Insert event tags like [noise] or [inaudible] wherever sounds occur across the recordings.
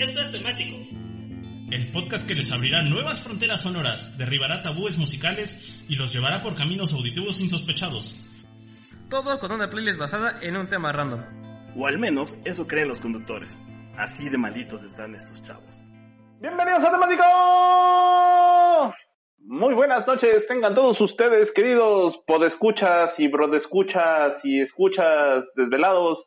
Esto es temático. El podcast que les abrirá nuevas fronteras sonoras, derribará tabúes musicales y los llevará por caminos auditivos insospechados. Todo con una playlist basada en un tema random. O al menos eso creen los conductores. Así de malditos están estos chavos. Bienvenidos a Temático. Muy buenas noches, tengan todos ustedes, queridos podescuchas y brodescuchas y escuchas desvelados,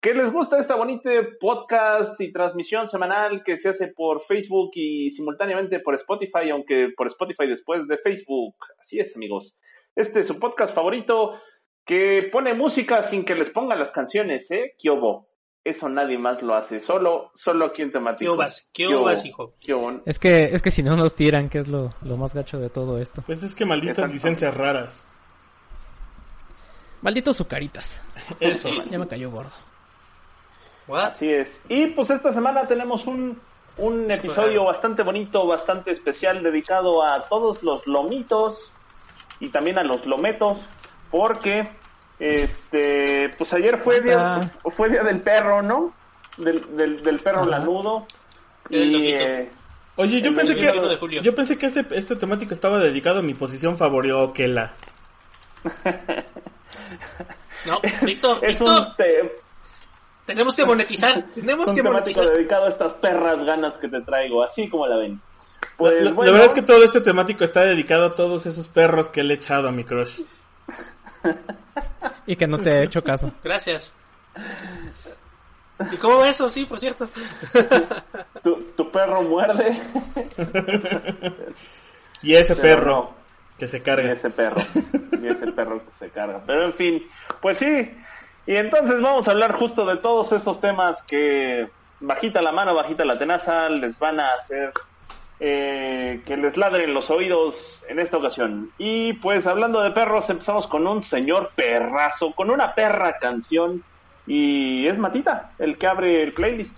que les gusta esta bonita podcast y transmisión semanal que se hace por Facebook y simultáneamente por Spotify, aunque por Spotify después de Facebook. Así es, amigos. Este es su podcast favorito que pone música sin que les pongan las canciones, ¿eh? Kiobo. Eso nadie más lo hace, solo, solo aquí en temático. ¿Qué obas, hijo? Es que, es que si no nos tiran, que es lo, lo más gacho de todo esto. Pues es que malditas licencias raras. Malditos sucaritas. Eso. ya me cayó gordo. Así es. Y pues esta semana tenemos un, un episodio bastante bonito, bastante especial, dedicado a todos los lomitos y también a los lometos, porque este, pues ayer fue día, fue día del perro, ¿no? Del, del, del perro lanudo. Y, eh, Oye, yo pensé que yo pensé que este, este temático estaba dedicado a mi posición favorita, Kela. [laughs] no, Víctor, Víctor. Tenemos que monetizar, [laughs] tenemos que monetizar. dedicado a estas perras ganas que te traigo, así como la ven. Pues, la, verdad es que todo este temático está dedicado a todos esos perros que le he echado a mi crush. y que no te he hecho caso. Gracias. ¿Y cómo va eso? Sí, por cierto. [laughs] tu, perro muerde. [laughs] y ese perro que se carga. Y ese perro. Y ese perro que se carga. Pero en fin, pues sí. Y entonces vamos a hablar justo de todos esos temas que bajita la mano, bajita la tenaza, les van a hacer eh, que les ladren los oídos en esta ocasión. Y pues hablando de perros, empezamos con un señor perrazo, con una perra canción. Y es Matita, el que abre el playlist.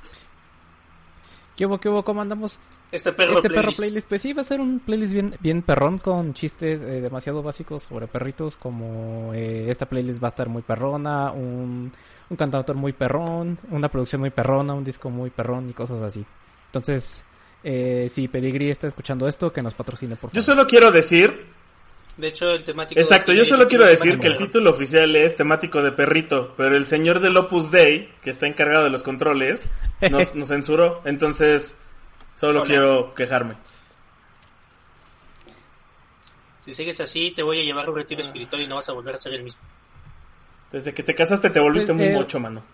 ¿Qué hubo, qué hubo? ¿Cómo andamos? Este perro este playlist. perro playlist. Pues sí, va a ser un playlist bien, bien perrón con chistes eh, demasiado básicos sobre perritos. Como eh, esta playlist va a estar muy perrona, un, un cantautor muy perrón, una producción muy perrona, un disco muy perrón y cosas así. Entonces, eh, si Pedigree está escuchando esto, que nos patrocine, por favor. Yo solo quiero decir. De hecho, el temático. Exacto, yo solo quiero decir que el título oficial es temático de perrito, pero el señor del Opus Dei, que está encargado de los controles, nos, [laughs] nos censuró. Entonces, solo quiero quejarme. Si sigues así, te voy a llevar a un retiro espiritual y no vas a volver a ser el mismo. Desde que te casaste, te volviste muy mocho, mano.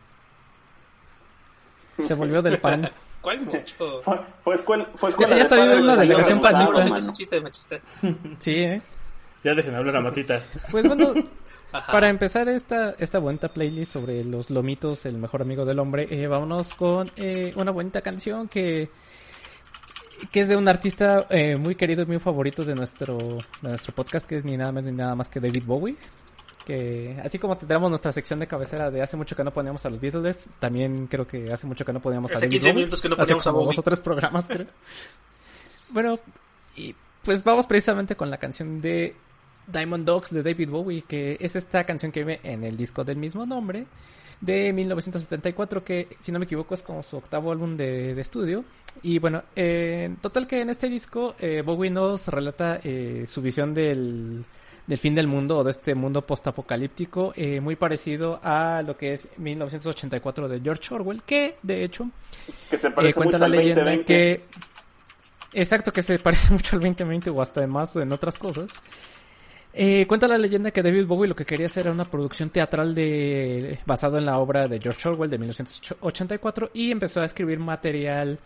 Se volvió del pan. [laughs] ¿Cuál mucho? Fue, escuela, fue escuela ya, está viendo una delegación panista. chiste de machista. [laughs] Sí, ¿eh? Ya dejen hablar a Matita. Pues bueno, [laughs] para empezar esta, esta bonita playlist sobre los lomitos, el mejor amigo del hombre, eh, vámonos con eh, una bonita canción que que es de un artista eh, muy querido y muy favorito de nuestro, de nuestro podcast, que es ni nada menos ni nada más que David Bowie que así como tendremos nuestra sección de cabecera de hace mucho que no poníamos a los Beatles, también creo que hace mucho que no poníamos a 15 minutos que no poníamos a dos o tres programas, bueno, y pues vamos precisamente con la canción de Diamond Dogs de David Bowie, que es esta canción que viene en el disco del mismo nombre de 1974, que si no me equivoco es como su octavo álbum de, estudio. Y bueno, eh, total que en este disco eh, Bowie nos relata eh, su visión del del fin del mundo o de este mundo postapocalíptico, eh, muy parecido a lo que es 1984 de George Orwell, que de hecho eh, cuenta la leyenda que exacto que se parece [laughs] mucho al 2020 o hasta además en otras cosas. Eh, cuenta la leyenda que David Bowie lo que quería hacer era una producción teatral de basado en la obra de George Orwell de 1984 y empezó a escribir material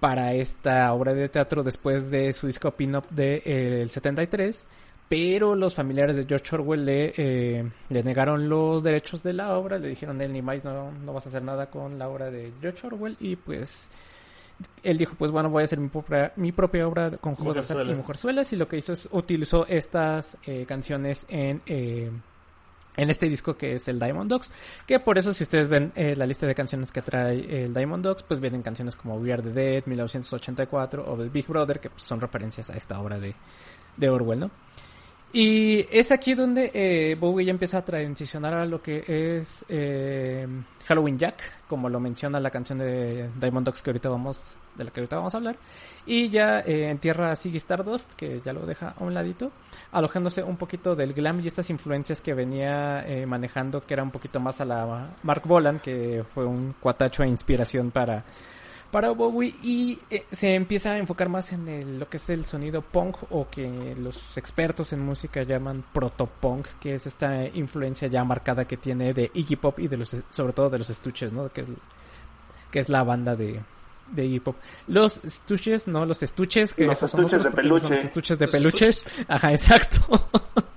para esta obra de teatro después de su disco pin-up del 73 pero los familiares de George Orwell le, eh, le negaron los derechos de la obra, le dijeron él ni no, no vas a hacer nada con la obra de George Orwell y pues él dijo pues bueno voy a hacer mi propia, mi propia obra con juegos de y mujerzuelas y lo que hizo es utilizó estas eh, canciones en eh, en este disco que es el Diamond Dogs, que por eso si ustedes ven eh, la lista de canciones que trae el Diamond Dogs, pues vienen canciones como We Are the Dead, 1984 o The Big Brother, que pues, son referencias a esta obra de, de Orwell, ¿no? Y es aquí donde eh, Bowie ya empieza a transicionar a lo que es eh, Halloween Jack, como lo menciona la canción de Diamond Dogs que ahorita vamos, de la que ahorita vamos a hablar. Y ya eh, entierra a Ziggy Stardust, que ya lo deja a un ladito, alojándose un poquito del glam y estas influencias que venía eh, manejando, que era un poquito más a la Mark Bolan, que fue un cuatacho e inspiración para para Bowie y eh, se empieza a enfocar más en lo que es el sonido punk o que los expertos en música llaman proto-punk, que es esta influencia ya marcada que tiene de Iggy Pop y de los sobre todo de los Stooges, ¿no? Que es, que es la banda de, de Iggy Pop. Los Stooges, no los estuches, que los estuches de peluche. Los estuches de peluches. Ajá, exacto. [laughs]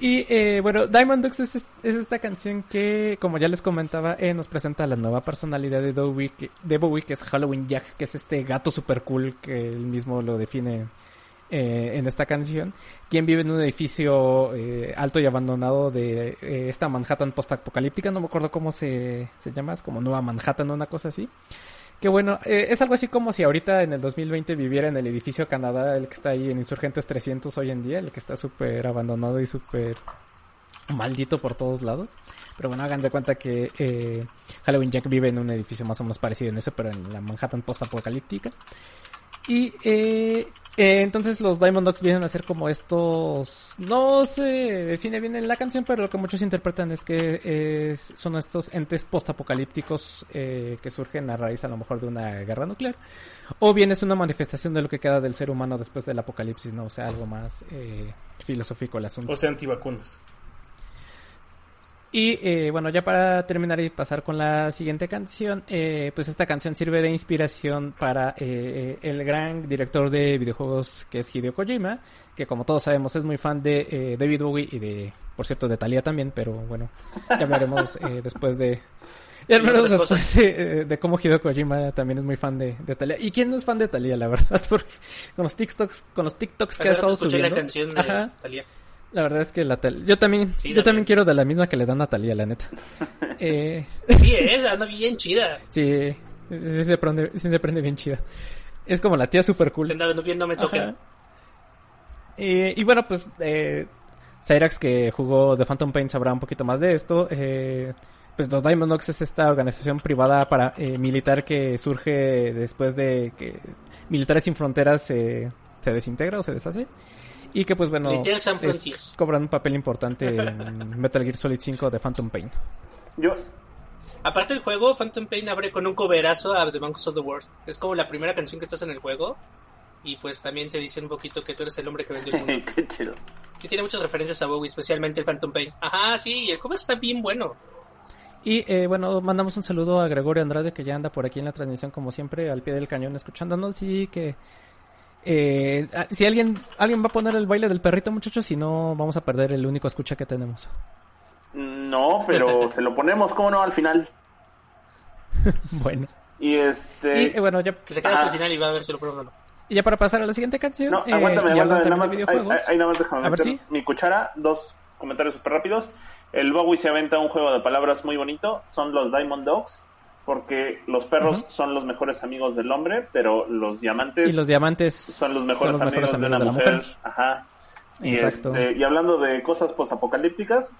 Y eh, bueno, Diamond Dogs es, esta canción que, como ya les comentaba, eh, nos presenta la nueva personalidad de Bowie, que, de Bowie, que es Halloween Jack, que es este gato super cool que él mismo lo define eh, en esta canción, quien vive en un edificio alto y abandonado de esta Manhattan post-apocalíptica, no me acuerdo cómo se, se llama, es como Nueva Manhattan o una cosa así. Que bueno, eh, es algo así como si ahorita en el 2020 viviera en el edificio Canadá, el que está ahí en Insurgentes 300 hoy en día, el que está súper abandonado y súper maldito por todos lados. Pero bueno, hagan de cuenta que eh, Halloween Jack vive en un edificio más o menos parecido en ese, pero en la Manhattan post-apocalíptica. Y eh, eh, entonces los Diamond Dogs vienen a ser como estos, no se define bien en la canción, pero lo que muchos interpretan es que son estos entes postapocalípticos eh, que surgen a raíz a lo mejor de una guerra nuclear, o bien es una manifestación de lo que queda del ser humano después del apocalipsis, no, o sea, algo más eh, filosófico el asunto. O sea, antivacunas. Y eh, bueno, ya para terminar y pasar con la siguiente canción, eh, pues esta canción sirve de inspiración para eh, el gran director de videojuegos que es Hideo Kojima, que como todos sabemos es muy fan de David Bowie y de, por cierto, de Thalía también, pero bueno, ya hablaremos [laughs] después de... Ya hablaremos después de, cómo Hideo Kojima también es muy fan de, de Thalía. ¿Y quién no es fan de Thalía, la verdad? [laughs] Porque con los TikToks, con los TikToks que ha estado subiendo... la canción de Thalía. La verdad es que la yo también, yo también. quiero de la misma que le dan a Natalia, la neta. [laughs] eh... Sí es, anda bien chida. Sí, sí se, prende, sí se prende bien chida. Es como la tía super cool. no, bien, no me toca. y bueno, pues eh, Cyrax que jugó The Phantom Pain sabrá un poquito más de esto. Eh, pues los Diamond Dogs es esta organización privada para eh, militar que surge después de que Militares sin Fronteras se desintegra o se deshace y que pues bueno cobran un papel importante en [laughs] Metal Gear Solid 5 de Phantom Pain. Yo Aparte del juego, Phantom Pain abre con un coverazo a The Monks of the World. Es como la primera canción que estás en el juego. Y pues también te dice un poquito que tú eres el hombre que vendió el mundo. [laughs] Qué chido. Sí, tiene muchas referencias a Bowie, especialmente el Phantom Pain. Ajá, sí, el cover está bien bueno. Y eh, bueno, mandamos un saludo a Gregorio Andrade que ya anda por aquí en la transmisión como siempre, al pie del cañón escuchándonos y que eh, ah, si alguien, alguien va a poner el baile del perrito, muchachos, si no, vamos a perder el único escucha que tenemos. No, pero [laughs] se lo ponemos, ¿cómo no? Al final. [laughs] bueno. Y este. Y, eh, bueno, ya. Que se quede hasta el final y va a ver si lo ponemos Y ya para pasar a la siguiente canción. No, aguántame, eh, aguántame. Nada más, ahí, nada más déjame a ver, ¿sí? mi cuchara. Dos comentarios súper rápidos. El Bowie se aventa un juego de palabras muy bonito. Son los Diamond Dogs porque los perros son los mejores amigos del hombre, pero los diamantes, y los diamantes son los mejores, amigos, de la mujer. Ajá. Y, este, y hablando de cosas posapocalípticas,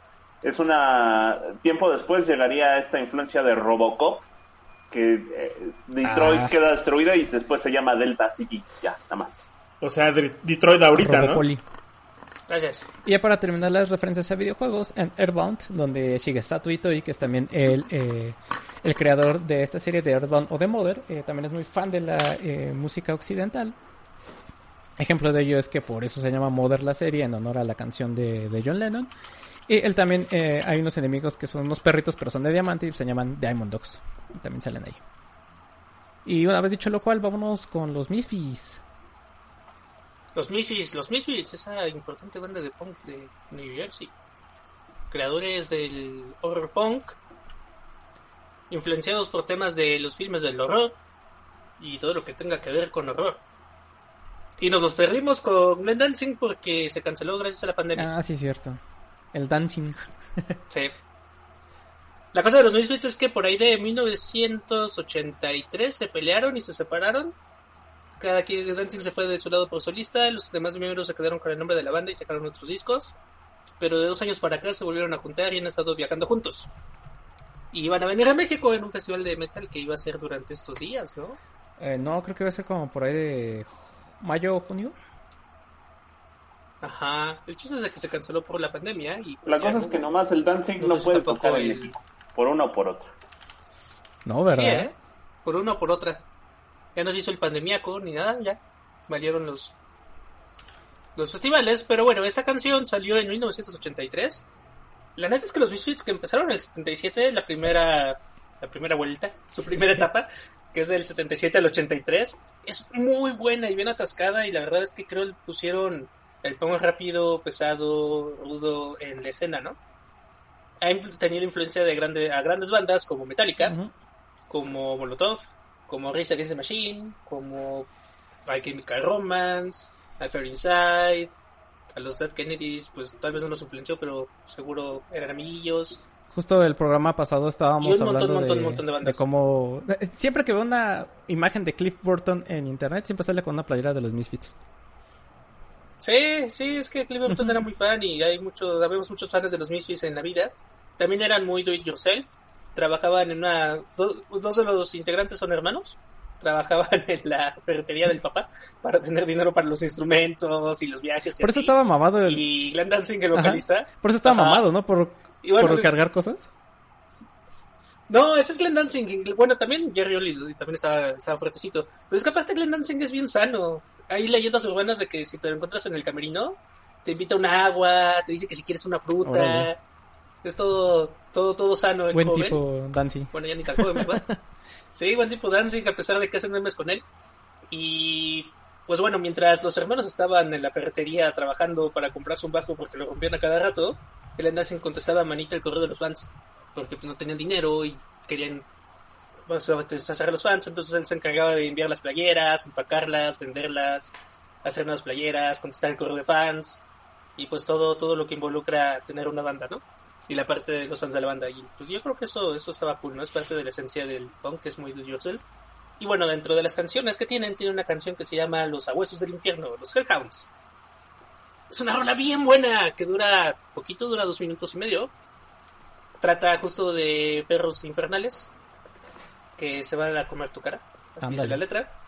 es una tiempo después llegaría esta influencia de Robocop, que eh, Detroit ah. queda destruida y después se llama Delta City, ya, nada más. O sea, Detroit ahorita, ¿no? Gracias. Y ya para terminar las referencias a videojuegos, en Airbound, donde Shigesato Itoi, que es también el, eh, el creador de esta serie de Earthbound o de Mother, eh, también es muy fan de la eh, música occidental. Ejemplo de ello es que por eso se llama Mother la serie, en honor a la canción de, John Lennon. Y él también, hay unos enemigos que son unos perritos, pero son de diamante y se llaman Diamond Dogs. también salen ahí. Y una vez dicho lo cual, vámonos con los Misfits. Los Misfits, los Misfits, esa importante banda de punk de New Jersey. Creadores del horror punk, influenciados por temas de los filmes del horror y todo lo que tenga que ver con horror. Y nos los perdimos con Glenn Dancing porque se canceló gracias a la pandemia. Ah, sí, cierto. El dancing. [laughs] Sí. La cosa de los Misfits es que por ahí de 1983 se pelearon y se separaron. Cada quien Dancing se fue de su lado por solista, los demás miembros se quedaron con el nombre de la banda y sacaron otros discos. Pero de dos años para acá se volvieron a juntar y han estado viajando juntos. Y iban a venir a México en un festival de metal que iba a ser durante estos días, ¿no? Eh, no, creo que va a ser como por ahí de mayo o junio. Ajá, el chiste es de que se canceló por la pandemia y pues La ya cosa es que nomás el dancing No no, sé si puede tocar en México, por una o por otra. No, ¿verdad? Sí, ¿eh? Por una o por otra. Ya no se hizo el pandemiaco ni nada, ya. Valieron los los festivales, pero bueno, esta canción salió en 1983. La neta es que los Misfits que empezaron en el 77, la primera la primera vuelta, su primera etapa, que es del 77 al 83, es muy buena y bien atascada y la verdad es que creo que pusieron el punk rápido, pesado, rudo en la escena, ¿no? Ha tenido influencia de grande, a grandes bandas como Metallica, como Molotov, como Rage Against the Machine, como My Chemical Romance, A Fair Inside, a los Dead Kennedys, pues tal vez no los influenció, pero seguro eran amiguillos. Justo el programa pasado estábamos Y un montón, hablando montón, de, montón de bandas. cómo... eh, Siempre que veo una imagen de Cliff Burton en internet, siempre sale con una playera de los Misfits. Sí, sí, es que Cliff Burton era muy fan y hay muchos, habemos muchos fans de los Misfits en la vida. También eran muy do it yourself. Trabajaban en una, do- dos de los integrantes son hermanos. Trabajaban en la ferretería del papá para tener dinero para los instrumentos y los viajes. y Por eso así. estaba mamado el... Y Glenn Dancing, el Ajá. vocalista. Por eso estaba Ajá. mamado, ¿no? Por, Y bueno, por cargar cosas. No, ese es Glenn Dancing. Bueno, también Jerry Oli también estaba, estaba fuertecito. Pero es que aparte Glenn Dancing es bien sano. Hay leyendas urbanas de que si te lo encuentras en el camerino, te invita una agua, te dice que si quieres una fruta. Es todo, todo, todo sano. El Buen joven. tipo. Bueno, ya ni tan joven, ¿verdad? [laughs] sí, buen tipo Dancing, a pesar de que hacen memes con él. Y pues bueno, mientras los hermanos estaban en la ferretería trabajando para comprarse un bajo porque lo rompían a cada rato, el Dancing contestaba a manita el correo de los fans porque pues, no tenían dinero y querían pues, satisfacer a los fans. Entonces él se encargaba de enviar las playeras, empacarlas, venderlas, hacer nuevas playeras, contestar el correo de fans y pues todo, todo lo que involucra tener una banda, ¿no? Y la parte de los fans de la banda. Y pues yo creo que eso, eso estaba cool, ¿no? Es parte de la esencia del punk, que es muy do yourself. Y bueno, dentro de las canciones que tienen, tiene una canción que se llama Los Abuesos del Infierno, los Hellhounds. Es una rola bien buena, que dura poquito, dura dos minutos y medio. Trata justo de perros infernales que se van a comer tu cara. Así dice Ándale. la letra.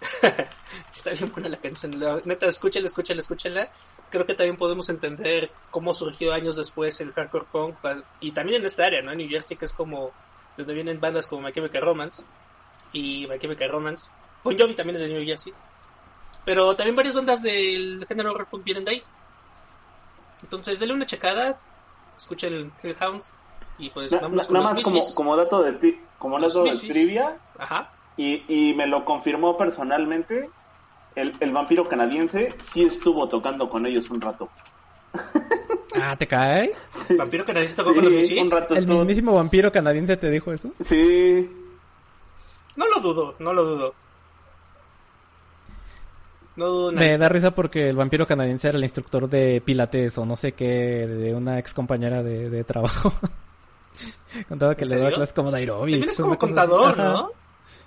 [laughs] Está bien buena la canción. la- neta, escúchala, escúchala, escúchala. Creo que también podemos entender cómo surgió años después el hardcore punk. Y también en esta área, ¿no? En New Jersey, que es como donde vienen bandas como My Chemical Romance y My Chemical Romance. Bon Jovi también es de New Jersey. Pero también varias bandas del género horror punk vienen de ahí. Entonces, denle una checada. Escuchen el Hellhound. Y pues Na- vamos na- con nada los más como, como dato de como dato de trivia, Ajá. Y, y me lo confirmó personalmente, el, el vampiro canadiense sí estuvo tocando con ellos un rato. [laughs] Ah, ¿te cae? Sí, Vampiro canadiense tocó sí, con los un Misfits. rato ¿El estuvo- mismísimo vampiro canadiense te dijo eso? Sí, No lo dudo, no lo dudo. No dudo nada. Me da risa porque el vampiro canadiense era el instructor de pilates o no sé qué de una ex compañera de, de trabajo. [laughs] Contaba que ¿En le daba clases como de aeróbics. También es como contador, Ajá, ¿no?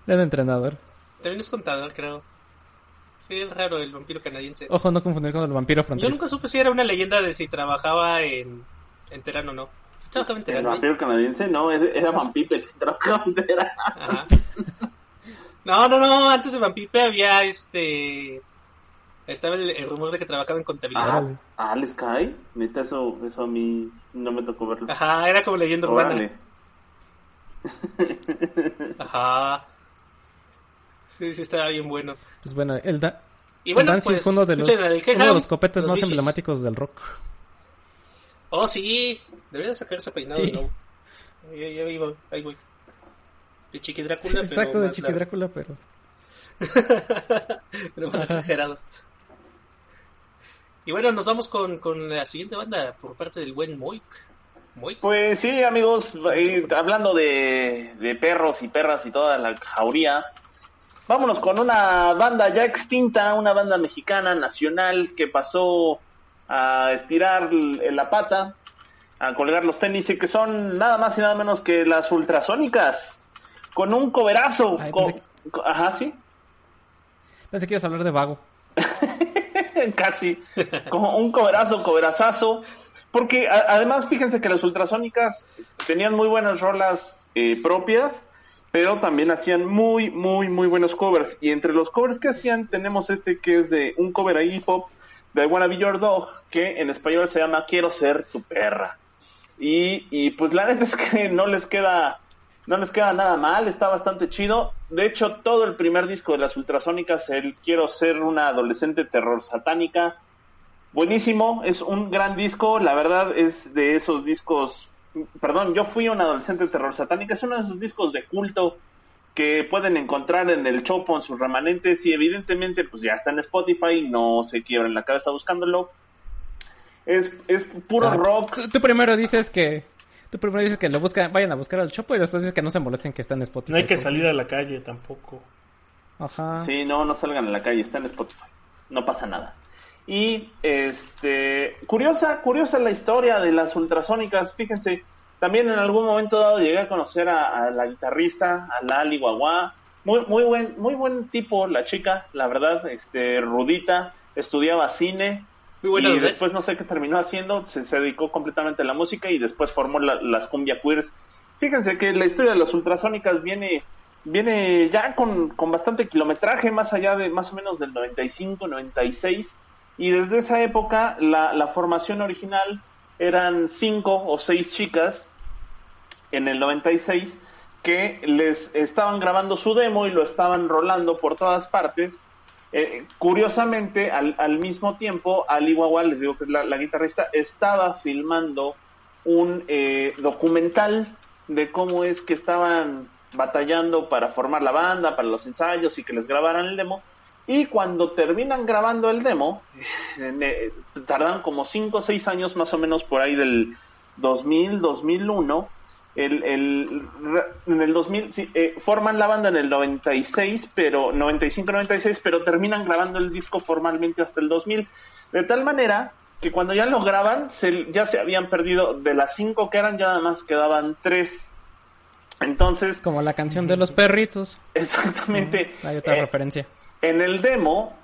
Era entrenador. También es contador, creo. Sí, es raro el vampiro canadiense. Ojo, no confundir con el vampiro Yo fronterizo. nunca supe si era una leyenda de si trabajaba en, en Terano o no. Trabajaba en el Terano. ¿eh? vampiro canadiense no, era Vampipe el que trabajaba en Terano. Ajá. No, no, no, antes de Vampipe había este... Estaba el, el rumor de que trabajaba en contabilidad. Ah, ah, ¿les cae? Neta, eso, eso a mí no me tocó verlo. Ajá, era como leyenda urbana. Órale. Ajá. Sí, sí, estaba bien bueno. Pues bueno, el, da Y bueno, el pues, fue uno de los, uno de los copetes los más emblemáticos del rock. Oh, sí. Debería sacar ese peinado Sí. de nuevo. Ya, ya iba, ahí voy. De Chiqui Drácula, [laughs] pero Exacto, de más Chiqui largo. Drácula, pero... [laughs] pero más exagerado. Y bueno, nos vamos con, con la siguiente banda por parte del buen Moik. Moik. Pues sí, amigos, eh, hablando de, de perros y perras y toda la jauría, vámonos con una banda ya extinta, una banda mexicana nacional que pasó a estirar la pata, a colgar los tenis y que son nada más y nada menos que las ultrasónicas, con un coberazo. Ay, co- pensé co- ajá, sí. Pensé que ibas a hablar de vago. [laughs] casi, como un coberazo, coberazazo, porque a- además fíjense que las ultrasónicas tenían muy buenas rolas eh, propias, pero también hacían muy, muy, muy buenos covers, y entre los covers que hacían tenemos este que es de un cover ahí pop de I Wanna Dog, que en español se llama Quiero Ser Tu Perra. Y, y pues la neta es que [laughs] no les queda no les queda nada mal, está bastante chido. De hecho, todo el primer disco de las Ultrasónicas, el Quiero ser una adolescente terror satánica, buenísimo, es un gran disco, la verdad es de esos discos, perdón, yo fui un adolescente terror satánica, es uno de esos discos de culto que pueden encontrar en el Chopo, en sus remanentes, y evidentemente pues ya está en Spotify, no se quiebren la cabeza buscándolo. Es, es puro Ah, rock, Tú, tú primero dices que. Tú primero dices que lo buscan, vayan a buscar al Chopo y después dices que no se molesten que está en Spotify. No hay que porque- salir a la calle tampoco. Ajá. Sí, no, no salgan a la calle, está en Spotify. No pasa nada. Y este, curiosa, curiosa la historia de las ultrasónicas. Fíjense, también en algún momento dado llegué a conocer a, a la guitarrista, a la Ali Guagua. Muy, muy buen, muy buen tipo la chica, la verdad, este, rudita, estudiaba cine. Muy buena y Odette. después no sé qué terminó haciendo, se, se dedicó completamente a la música y después formó la- las cumbia queers. Fíjense que la historia de las ultrasónicas viene viene ya con, con bastante kilometraje, más allá de más o menos del 95, 96, y desde esa época la, la formación original eran cinco o seis chicas en el 96 que les estaban grabando su demo y lo estaban rolando por todas partes. Eh, curiosamente, al, al mismo tiempo, Ali Wawa, les digo que es la, la guitarrista, estaba filmando un eh, documental de cómo es que estaban batallando para formar la banda, para los ensayos y que les grabaran el demo. Y cuando terminan grabando el demo, eh, tardan como 5 o 6 años más o menos por ahí del 2000, 2001. El, el, en el 2000 sí, eh, forman la banda en el 96, pero 95-96, pero terminan grabando el disco formalmente hasta el 2000. De tal manera que cuando ya lo graban, se, ya se habían perdido de las cinco que eran, ya nada más quedaban tres. Entonces, Como la canción de los perritos. exactamente. Hay otra eh, referencia. En el demo,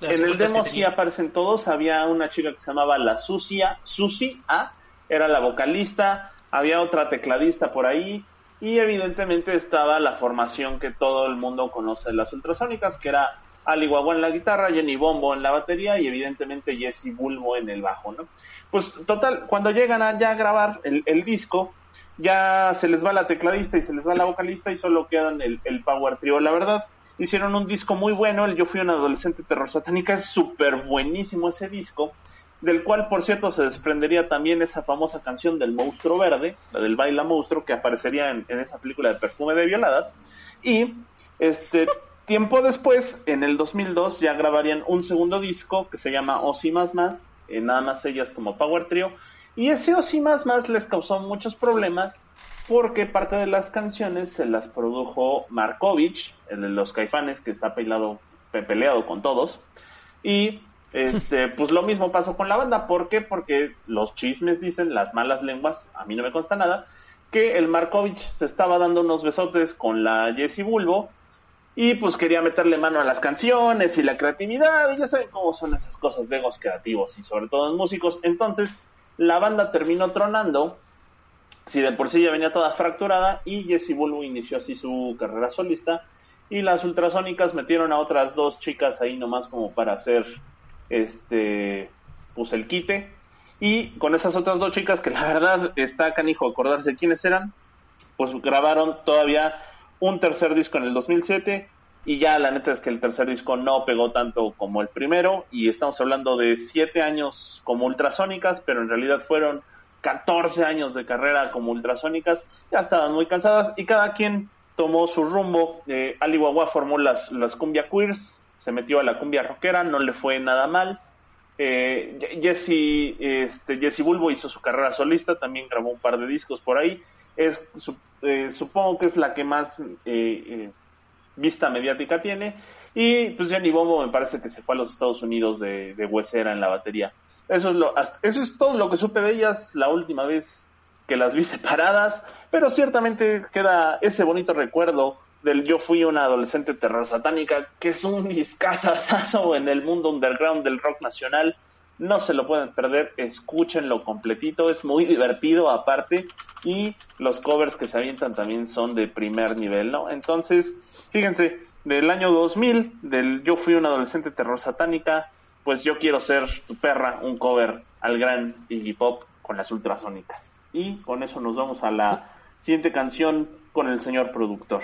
Las en el demo sí aparecen todos. Había una chica que se llamaba la Sucia, Susi A, era la vocalista. Había otra tecladista por ahí. Y evidentemente estaba la formación que todo el mundo conoce de las ultrasónicas, que era Ali Guagua en la guitarra, Jenny Bombo en la batería y evidentemente Jesse Bulbo en el bajo, ¿no? Pues total, cuando llegan a ya grabar el, el disco, ya se les va la tecladista y se les va la vocalista y solo quedan el, el Power Trio. La verdad, hicieron un disco muy bueno, el Yo Fui un Adolescente Terror Satánica, es súper buenísimo ese disco, del cual, por cierto, se desprendería también esa famosa canción del Monstruo Verde, la del Baila Monstruo, que aparecería en, esa película de Perfume de Violadas. Y, este, tiempo después, en el 2002, ya grabarían un segundo disco que se llama Osi Más Más, eh, nada más ellas como Power Trio. Y ese Osi Más Más les causó muchos problemas porque parte de las canciones se las produjo Markovich, el de los caifanes, que está peleado, pe- peleado con todos. Y este, [laughs] pues lo mismo pasó con la banda. ¿Por qué? Porque los chismes dicen, las malas lenguas, a mí no me consta nada, que el Markovich se estaba dando unos besotes con la Jessie Bulbo y pues quería meterle mano a las canciones y la creatividad, y ya saben cómo son esas cosas de egos creativos y sobre todo en músicos. Entonces, la banda terminó tronando, si de por sí ya venía toda fracturada, y Jessie Bulbo inició así su carrera solista, y las ultrasónicas metieron a otras dos chicas ahí nomás como para hacer este pues el quite. Y con esas otras dos chicas, que la verdad está canijo acordarse quiénes eran, pues grabaron todavía un tercer disco en el 2007 y ya la neta es que el tercer disco no pegó tanto como el primero y estamos hablando de siete años como ultrasónicas, pero en realidad fueron 14 años de carrera como ultrasónicas, ya estaban muy cansadas y cada quien tomó su rumbo. Eh, Ali formó las, las cumbia queers, se metió a la cumbia rockera, no le fue nada mal. Eh, Jesse, este, Jesse Bulbo hizo su carrera solista, también grabó un par de discos por ahí. Es, eh, supongo que es la que más eh, vista mediática tiene. Y pues Jenny Bombo me parece que se fue a los Estados Unidos de, de huesera en la batería. Eso es, lo, eso es todo lo que supe de ellas la última vez que las vi [laughs] separadas, pero ciertamente queda ese bonito recuerdo del Yo fui una adolescente terror satánica, que es un discazazazo en el mundo underground del rock nacional. No se lo pueden perder, escúchenlo completito, es muy divertido aparte y los covers que se avientan también son de primer nivel, ¿no? Entonces, fíjense, del año 2000, del Yo fui una adolescente terror satánica, pues yo quiero ser tu perra, un cover al gran Iggy Pop con las ultrasónicas. Y con eso nos vamos a la siguiente canción con el señor productor.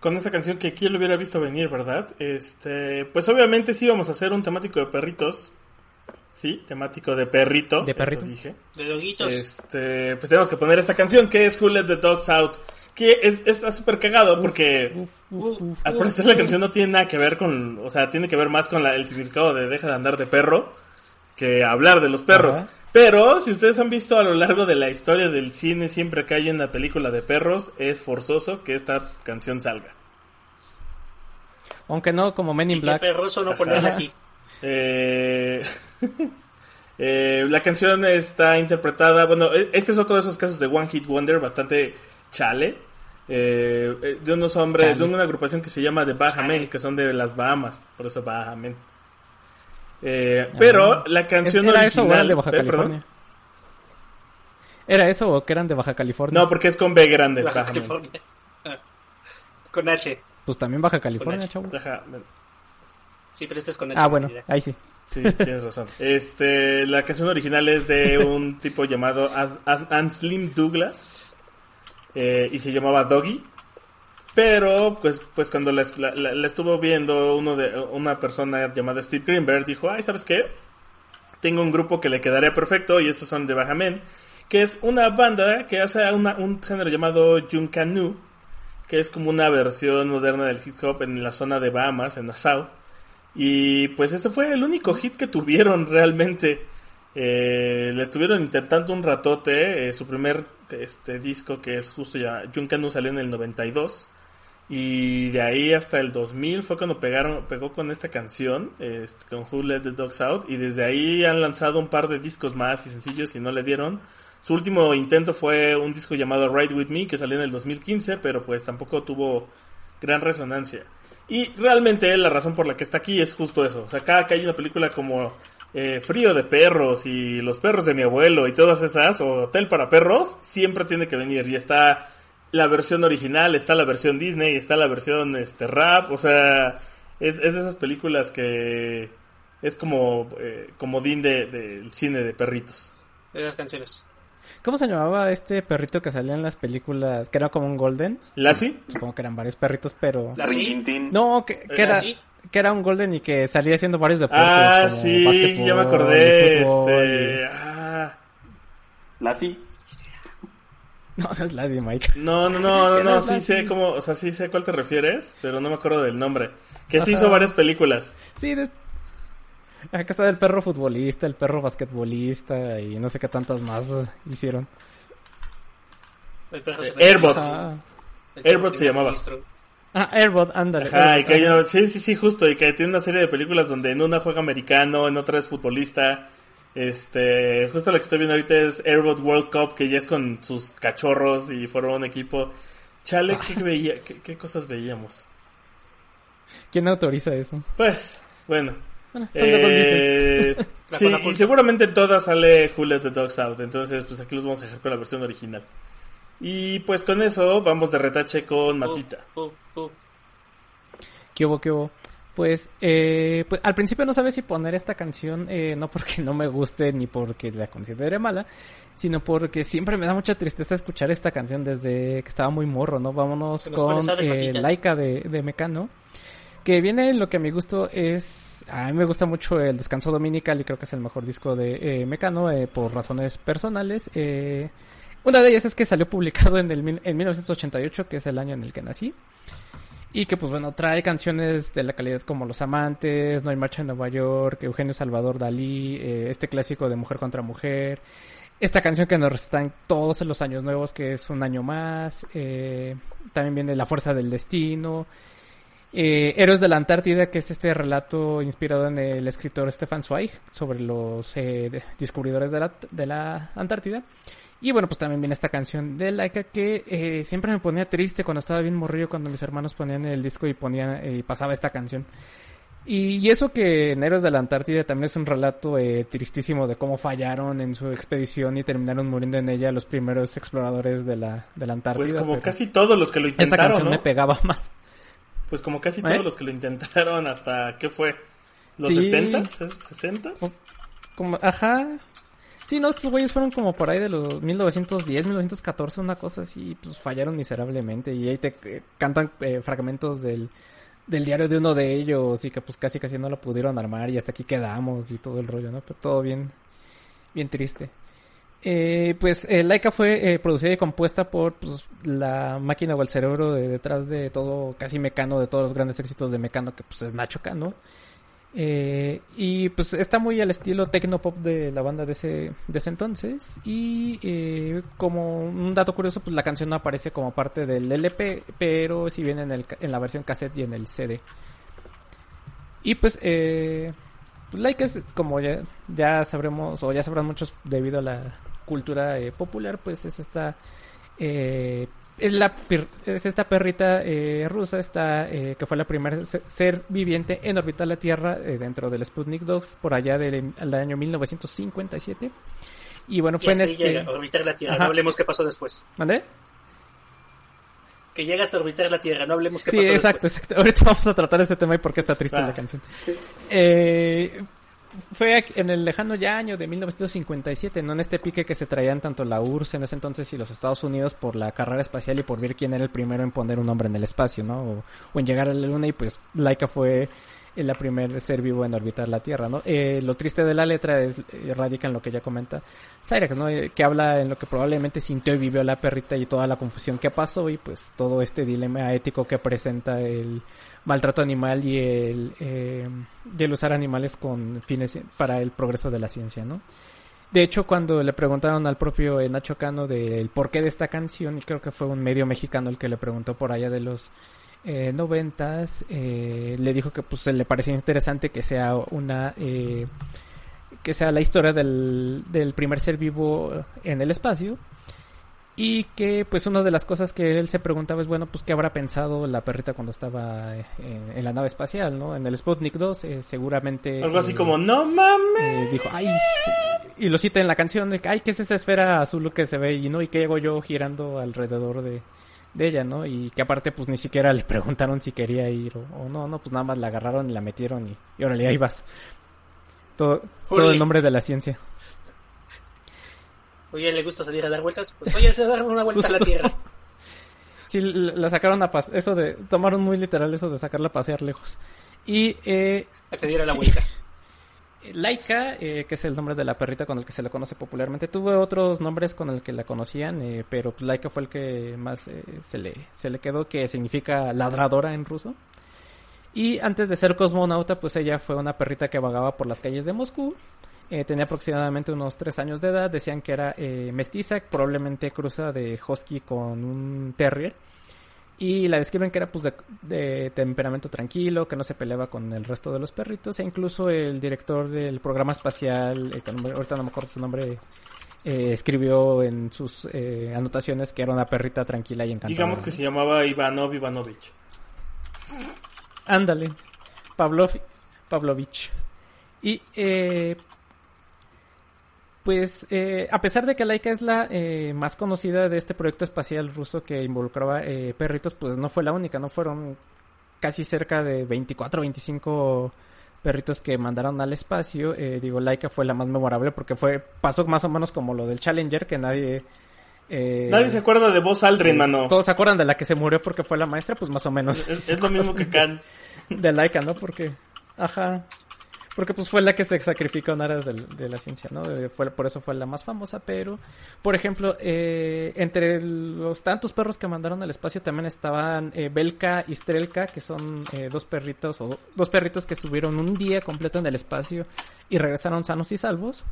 Con esa canción que quién lo hubiera visto venir, ¿verdad? Este, pues obviamente sí vamos a hacer un temático de perritos. Sí, temático de perrito. De perrito. dije. De doguitos. Este, pues tenemos que poner esta canción que es Who Let the Dogs Out. Que es, está súper cagado porque al parecer la canción no tiene nada que ver con, o sea, tiene que ver más con la, el significado de deja de andar de perro que hablar de los perros. Ajá. Pero si ustedes han visto a lo largo de la historia del cine, siempre que hay una película de perros, es forzoso que esta canción salga. Aunque no como Men in y qué Black. perroso no ponerla aquí. Eh, [laughs] eh, la canción está interpretada, bueno, e- este es otro de esos casos de One Hit Wonder bastante chale. Eh, eh, de unos hombres, Chale. de una agrupación que se llama The Bahamen, que son de las Bahamas, por eso Bahamen. Eh, pero la canción ¿Era eso o original, eran de Baja eh, perdón. California? ¿Era eso o que eran de Baja California? No, porque es con B grande. Baja Bahamen. California. Ah. [laughs] Con H. Pues también Baja California, chavo. Bueno. Sí, pero este es con H. Ah, bueno, ahí sí. Sí, tienes razón. [laughs] Este, la canción original es de un tipo llamado As, As- Anslim Douglas eh, y se llamaba Doggy. Pero, pues, pues cuando la, estuvo viendo uno de una persona llamada Steve Greenberg dijo, ay, ¿sabes qué? Tengo un grupo que le quedaría perfecto y estos son de Bajamen, que es una banda que hace un género llamado Junkanu, que es como una versión moderna del hip hop en la zona de Bahamas, en Nassau. Y pues este fue el único hit que tuvieron realmente. Eh, le estuvieron intentando un ratote. eh, su primer este disco, que es justo ya, Junkanu salió en el 92. Y de ahí hasta el 2000 fue cuando pegaron, pegó con esta canción, este, con Who Let the Dogs Out. Y desde ahí han lanzado un par de discos más y sencillos y no le dieron. Su último intento fue un disco llamado Ride With Me, que salió en el 2015, pero pues tampoco tuvo gran resonancia. Y realmente la razón por la que está aquí es justo eso. O sea, cada que hay una película como eh, Frío de Perros y Los Perros de mi Abuelo y todas esas, o Hotel para Perros, siempre tiene que venir. Y está la versión original, está la versión Disney, está la versión este rap. O sea, es, es de esas películas que es como eh, comodín de- del cine de perritos. Esas canciones. ¿Cómo se llamaba este perrito que salía en las películas? Que era como un golden. ¿Lassie? Supongo que eran varios perritos, pero... ¿La sí? Rintintín. No, que, que era. Que era un golden y que salía haciendo varios deportes. Ah, como sí, ya me acordé. Este, y- ah, La sí. [laughs] No, no es la de Mike. No, no, no, no, [laughs] no, sí sé cómo, o sea, sí sé a cuál te refieres, pero no me acuerdo del nombre. Que sí Ajá. hizo varias películas. Sí, de... Acá está el perro futbolista, el perro basquetbolista y no sé qué tantas más hicieron. El perro Eh, Airbot. Perro Airbot se llamaba. ministro. Ah Airbot, ándale. Ajá, y que hay una- sí, sí, sí, justo, y que tiene una serie de películas donde en una juega americano, en otra es futbolista. Este, justo lo que estoy viendo ahorita es Airbot World Cup, que ya es con sus cachorros y forma un equipo. Chale, ¿qué, veía, qué, qué cosas veíamos? ¿Quién autoriza eso? Pues, bueno. Eh, [laughs] La sí, y seguramente en todas sale Let the Dogs Out. Entonces, pues aquí los vamos a dejar con la versión original. Y pues con eso vamos de retache con Matita. Uh, uh, uh. ¿Qué hubo, qué hubo? Pues, eh, pues al principio no sabía si poner esta canción, eh, no porque no me guste ni porque la considere mala, sino porque siempre me da mucha tristeza escuchar esta canción desde que estaba muy morro, ¿no? Vámonos con eh. Laika de, de Mecano, que viene lo que a mi gusto es, a mí me gusta mucho el Descanso Dominical y creo que es el mejor disco de eh, Mecano eh, por razones personales. Eh, una de ellas es que salió publicado en, el, en 1988, que es el año en el que nací. Y que pues bueno, trae canciones de la calidad como Los Amantes, No hay marcha en Nueva York, Eugenio Salvador Dalí, eh, este clásico de Mujer contra Mujer, esta canción que nos recitan todos los años nuevos, que es Un Año Más, eh, también viene La Fuerza del Destino, eh, Héroes de la Antártida, que es este relato inspirado en el escritor Stefan Zweig sobre los descubridores de la, de la Antártida. Y bueno, pues también viene esta canción de Laika que eh, siempre me ponía triste cuando estaba bien morrillo, cuando mis hermanos ponían el disco y ponían y pasaba esta canción. Y, eso que en Héroes de la Antártida también es un relato eh, tristísimo de cómo fallaron en su expedición y terminaron muriendo en ella los primeros exploradores de la, de la Antártida. Pues como casi todos los que lo intentaron, Esta canción me pegaba más. Pues como casi todos los que lo intentaron hasta, ¿qué fue? ¿Los 70? ¿60? Como, ajá, Sí, no, estos güeyes fueron como por ahí de los 1910, 1914, una cosa así, pues fallaron miserablemente. Y ahí te eh, cantan eh, fragmentos del, del diario de uno de ellos y que pues casi casi no lo pudieron armar y hasta aquí quedamos y todo el rollo, ¿no? Pero todo bien, bien triste. Eh, pues eh, Laika fue producida y compuesta por pues, la máquina o el cerebro de, detrás de todo, casi Mecano, de todos los grandes éxitos de Mecano, que pues es Nacho Cano. Eh, y pues está muy al estilo pop de la banda de ese, de ese entonces. Y eh, como un dato curioso, pues la canción no aparece como parte del LP, pero sí viene en, el, en la versión cassette y en el CD. Y pues, eh, pues like es como ya, sabremos, o ya sabrán muchos debido a la cultura eh, popular, pues es esta es la es esta perrita eh, rusa esta eh, que fue la primera ser viviente en orbitar la Tierra eh, dentro del Sputnik 2 por allá del, año 1957 y bueno fue en este orbitar la Tierra. No hablemos qué pasó después. ¿Mande? que llega hasta orbitar la Tierra. No hablemos qué sí, pasó exacto, después. exacto. Ahorita vamos a tratar este tema y por qué está triste la canción. Eh fue en el lejano ya año de 1957, no en este pique que se traían tanto la URSS en ese entonces y los Estados Unidos por la carrera espacial y por ver quién era el primero en poner un hombre en el espacio, ¿no? O, en llegar a la Luna y pues Laika fue la primer ser vivo en orbitar la Tierra, ¿no? Eh, lo triste de la letra es, eh, radica en lo que ya comenta Cyrax, ¿no? Eh, que habla en lo que probablemente sintió y vivió la perrita y toda la confusión que pasó y pues todo este dilema ético que presenta el maltrato animal y el, eh, el usar animales con fines para el progreso de la ciencia, ¿no? De hecho, cuando le preguntaron al propio Nacho Cano del porqué de esta canción, y creo que fue un medio mexicano el que le preguntó por allá de los eh, noventas, eh, le dijo que pues le parecía interesante que sea una eh, que sea la historia del, del primer ser vivo en el espacio y que pues una de las cosas que él se preguntaba es, bueno, pues qué habrá pensado la perrita cuando estaba eh, en, la nave espacial, ¿no? En el Sputnik 2, eh, seguramente... Algo así eh, como, no mames. dijo, ay, y lo cita en la canción de ay, ¿qué es esa esfera azul que se ve? Y no, y que llego yo girando alrededor de, ella, ¿no? Y que aparte pues ni siquiera le [laughs] preguntaron si quería ir o, no, no, pues nada más la agarraron y la metieron y, y órale, ahí vas. Todo, todo el nombre de la ciencia. Oye, ¿le gusta salir a dar vueltas? Pues oye, a dar una vuelta a la Tierra. [laughs] Sí, la sacaron a pasear, eso de, tomaron muy literal eso de sacarla a pasear lejos. Y, eh... A que diera la vuelta. Laika, eh, que es el nombre de la perrita con el que se la conoce popularmente, tuvo otros nombres con el que la conocían, eh, pero pues Laika fue el que más eh, se, le, se le quedó, que significa ladradora en ruso. Y antes de ser cosmonauta, pues ella fue una perrita que vagaba por las calles de Moscú, tenía aproximadamente unos 3 años de edad. Decían que era mestiza, probablemente cruza de husky con un terrier. Y la describen que era pues de, temperamento tranquilo, que no se peleaba con el resto de los perritos. E incluso el director del programa espacial, eh, ahorita no me acuerdo su nombre, escribió en sus anotaciones que era una perrita tranquila y encantada. Digamos que se llamaba Ivanov Ivanovich. Ándale, Pavlov, Pavlovich. Y eh, pues eh, a pesar de que Laika es la eh, más conocida de este proyecto espacial ruso que involucraba eh, perritos, pues no fue la única, no fueron casi cerca de 24 o 25 perritos que mandaron al espacio. digo, Laika fue la más memorable porque fue pasó más o menos como lo del Challenger, que nadie... nadie se acuerda de vos Aldrin, mano. Todos se acuerdan de la que se murió porque fue la maestra, pues más o menos. Es, es lo mismo que Khan. [laughs] de Laika, ¿no? Porque... Ajá. Porque pues fue la que se sacrificó en aras de, la ciencia, ¿no? Fue, por eso fue la más famosa, pero, por ejemplo, eh, entre los tantos perros que mandaron al espacio también estaban eh, Belka y Strelka, que son eh, dos perritos, o dos perritos que estuvieron un día completo en el espacio y regresaron sanos y salvos.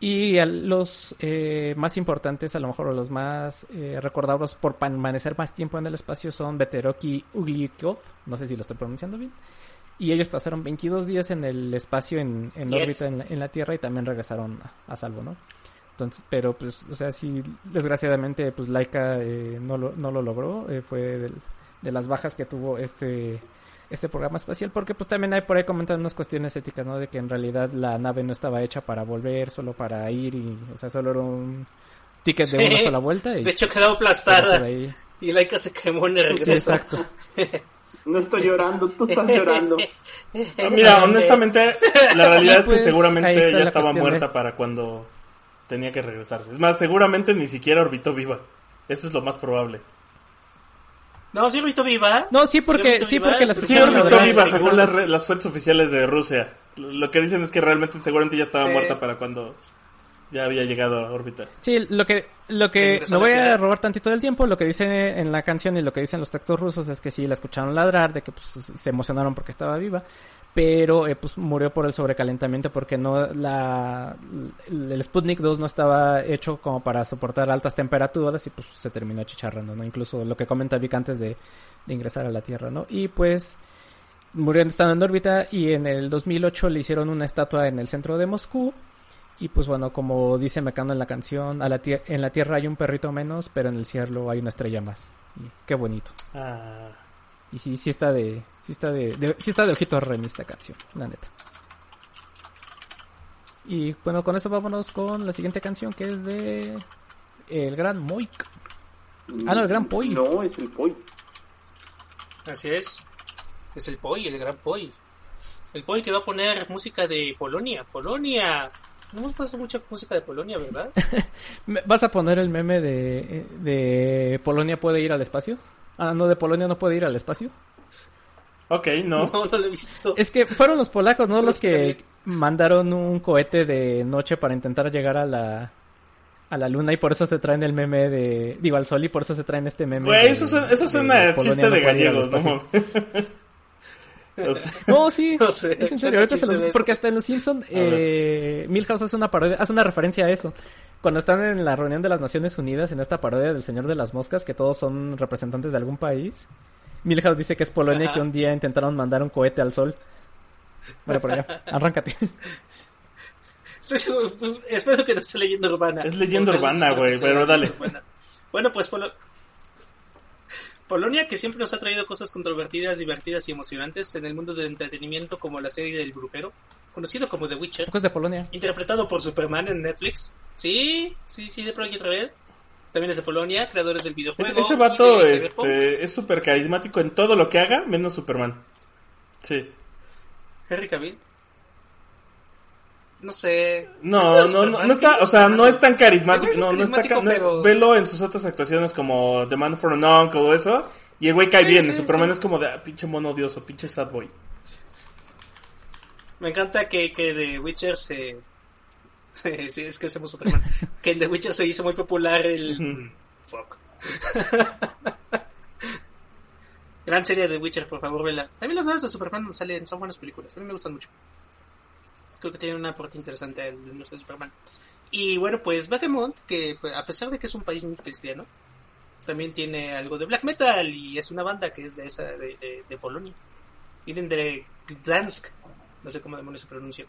Y los eh, más importantes, a lo mejor, los más eh, recordados por permanecer más tiempo en el espacio son Beteroki Uglikov, no sé si lo estoy pronunciando bien, y ellos pasaron 22 días en el espacio, en, órbita en, la Tierra, y también regresaron a, salvo, ¿no? Entonces, pero pues, o sea, sí, desgraciadamente, pues Laika eh, no, lo, no lo logró, eh, fue de las bajas que tuvo este este programa espacial porque pues también hay por ahí comentando unas cuestiones éticas, ¿no? De que en realidad la nave no estaba hecha para volver, solo para ir y, o sea, solo era un ticket de una sola vuelta. Y, de hecho quedó aplastada y Laika se quemó en el regreso. exacto. [laughs] No estoy llorando, tú estás llorando. Ah, mira, [laughs] honestamente, la realidad es que [laughs] pues, seguramente ya estaba muerta para cuando tenía que regresar. Es más, seguramente ni siquiera orbitó viva. Eso es lo más probable. No, sí orbitó viva. No, sí porque, sí, porque las Sí orbitó viva, según las, fuentes oficiales de Rusia. Lo que dicen es que realmente seguramente ya estaba muerta para cuando ya había llegado a órbita. Sí, lo que, lo que, me voy a robar tantito del tiempo, lo que dice en la canción y lo que dicen los textos rusos es que sí la escucharon ladrar, de que pues, se emocionaron porque estaba viva, pero eh, pues murió por el sobrecalentamiento porque no la el Sputnik 2 no estaba hecho como para soportar altas temperaturas y pues se terminó chicharrando, ¿no? Incluso lo que comenta Vic antes de, de ingresar a la Tierra, ¿no? Y pues murió estando en órbita y en el 2008 le hicieron una estatua en el centro de Moscú y pues bueno, como dice Mecano en la canción, a la en la Tierra hay un perrito menos, pero en el cielo hay una estrella más. Y qué bonito. Ah. Y sí, sí está de, sí está de, sí está de ojito rem esta canción, la neta. Y bueno, con eso vámonos con la siguiente canción que es de El Gran Moik. Ah, no, el Gran Poi. No, es el Poi. Así es. Es el Poi, el Gran Poi. El Poi que va a poner música de Polonia. Polonia, no hemos pasado mucha música de Polonia, ¿verdad? [laughs] ¿Vas a poner el meme de, de Polonia puede ir al espacio? Ah, no, de Polonia no puede ir al espacio. Ok, no. [laughs] No, no lo he visto. Es que fueron los polacos, ¿no? [laughs] Los que mandaron un cohete de noche para intentar llegar a la, a la luna y por eso se traen el meme de... Digo, al sol y por eso se traen este meme. Güey, eso, eso suena chiste de gallegos, ¿no? [laughs] No, sí, [laughs] es en serio. porque hasta en Los Simpsons, eh, Milhouse hace una parodia, hace una referencia a eso. Cuando están en la reunión de las Naciones Unidas, en esta parodia del Señor de las Moscas, que todos son representantes de algún país, Milhouse dice que es Polonia y que un día intentaron mandar un cohete al sol. Bueno, por allá, arráncate. [laughs] espero que no sea leyenda urbana. Es leyenda urbana, güey, pero dale. Bueno, pues Polonia, que siempre nos ha traído cosas controvertidas, divertidas y emocionantes en el mundo del entretenimiento, como la serie del brujero, conocido como The Witcher. es de Polonia. Interpretado por Superman en Netflix. Sí, sí, sí, de Project Red. También es de Polonia, creadores del videojuego. Ese, vato este, es súper carismático en todo lo que haga, menos Superman. Sí. Henry Cavill. No sé. No, no, no, está, o sea, no es tan carismático. No, no está pero... Velo en sus otras actuaciones como The Man for an Uncle o eso. Y el güey cae bien. Superman es como de ah, pinche mono odioso, pinche sad boy. Me encanta que, que The Witcher se. [laughs] sí, es que hacemos Superman. [laughs] que en The Witcher se hizo muy popular el. Fuck. [laughs] Gran serie de Witcher, por favor, vela. También las nuevas de Superman salen, son buenas películas. A mí me gustan mucho creo que tiene una aporte interesante el universo de Superman. Y bueno, pues Behemoth, que pues, a pesar de que es un país muy cristiano, también tiene algo de black metal y es una banda que es de esa de, de, Polonia. Vienen de Gdansk, no sé cómo demonios se pronuncia.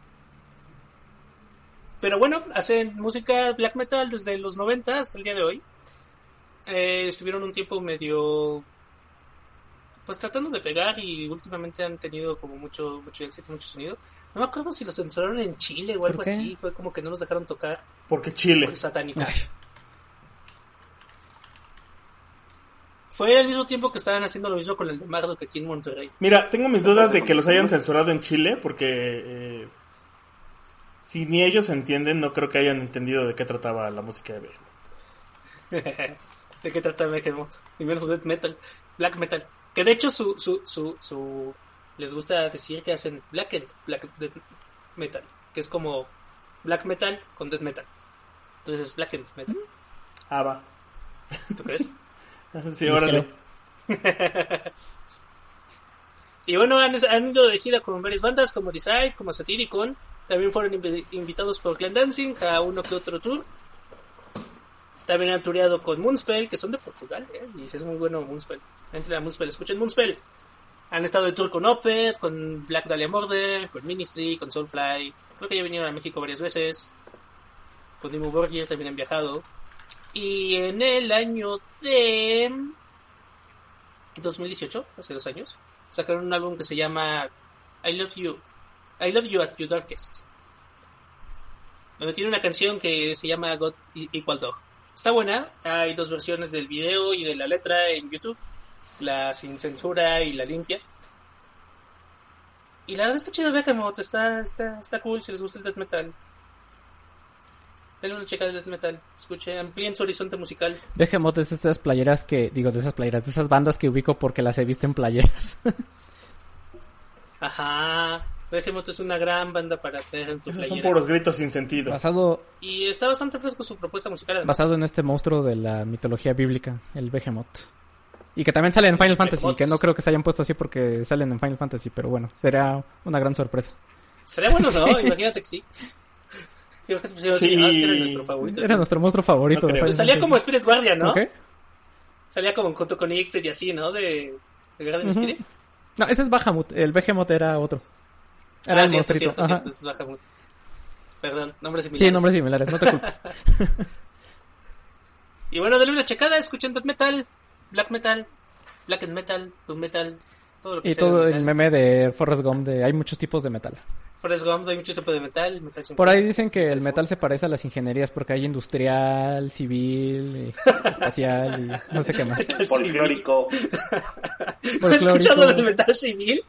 Pero bueno, hacen música black metal desde los 90 hasta el día de hoy. Eh, estuvieron un tiempo medio pues tratando de pegar y últimamente han tenido como mucho mucho éxito, mucho sonido. No me acuerdo si los censuraron en Chile o algo así, fue como que no los dejaron tocar. Porque Chile. Porque satánico. Fue al mismo tiempo que estaban haciendo lo mismo con el de Mardo que aquí en Monterrey. Mira, tengo mis dudas de que los hayan censurado en Chile porque eh, si ni ellos entienden, no creo que hayan entendido de qué trataba la música de Behemoth. [laughs] ¿De qué trata Behemoth? Y menos death metal, black metal. Que de hecho su, su, su, su les gusta decir que hacen black, black metal, que es como black metal con death metal. Entonces es black and metal. Ava. ¿Tú crees? [laughs] sí, órale. [laughs] y bueno, han, han, ido de gira con varias bandas como Decide, como Satyricon. También fueron inv invitados por Clan Dancing a uno que otro tour. También han tureado con Moonspell, que son de Portugal, ¿eh? y es muy bueno Moonspell. Entre a Moonspell, escuchen Moonspell. Han estado de tour con Opeth, con Black Dahlia Murder, con Ministry, con Soulfly. Creo que ya vinieron a México varias veces. Con Dimo Borgia también han viajado. Y en el año de 2018, hace dos años, sacaron un álbum que se llama I Love You. I Love You at Your Darkest. Donde tiene una canción que se llama God Equal Dog. Está buena, hay dos versiones del video y de la letra en YouTube. La sin censura y la limpia. Y la verdad está chido Behemoth, está, está, está cool si les gusta el death metal. Denle una checa de death metal, escuche, amplíen su horizonte musical. Behemoth es de esas playeras que, digo, de esas playeras, de esas bandas que ubico porque las he visto en playeras. [laughs] Ajá, Behemoth es una gran banda para tener en tu Esos playera. son puros gritos sin sentido. Basado, Y está bastante fresco su propuesta musical. además. basado en este monstruo de la mitología bíblica, el Behemoth. Y que también sale en Final Fantasy, Behemoths. que no creo que se hayan puesto así porque salen en Final Fantasy, pero bueno, sería una gran sorpresa. Sería bueno, ¿no? [laughs] Imagínate que sí. [laughs] Digo que se pusieron así, Sí. ah, es que era nuestro favorito. Era nuestro monstruo favorito No de creo. Final Pues salía como. Spirit Guardian, ¿no? ¿Ok? Salía como junto con Ygritte y así, ¿no? De, de Guardian Ujú. Spirit. No, ese es Bahamut, el Behemoth era otro. Era ah, el cierto, monstruito. cierto, cierto, es Bahamut. Perdón, nombres similares. Sí, nombres similares, no te culpo. [laughs] Y bueno, dale una checada, escuchen death metal, black metal, black and metal, doom metal, todo lo que Y todo metal. el meme de Forrest Gump de hay muchos tipos de metal. Forrest Gump, hay muchos tipos de metal, metal Por ahí dicen que el metal se parece a las ingenierías porque hay industrial, civil, y [laughs] espacial y no sé qué más. Metal. Folclórico. ¿No has escuchado del metal civil?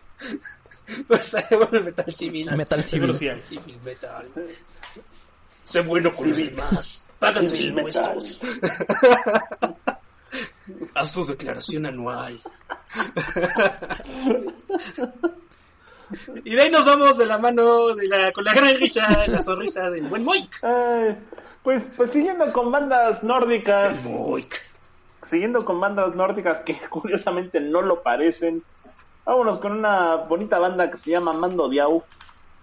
[laughs] Pues sale [laughs] bueno el metal civil. Metal civil. Civil metal. Sé bueno con los demás. Paga tus impuestos. [laughs] Haz tu declaración anual. Y de ahí nos vamos de la mano de la, con la gran risa, la sonrisa del buen Moik. Pues, pues siguiendo con bandas nórdicas, Moik. siguiendo con bandas nórdicas que curiosamente no lo parecen, vámonos con una bonita banda que se llama Mando Diau,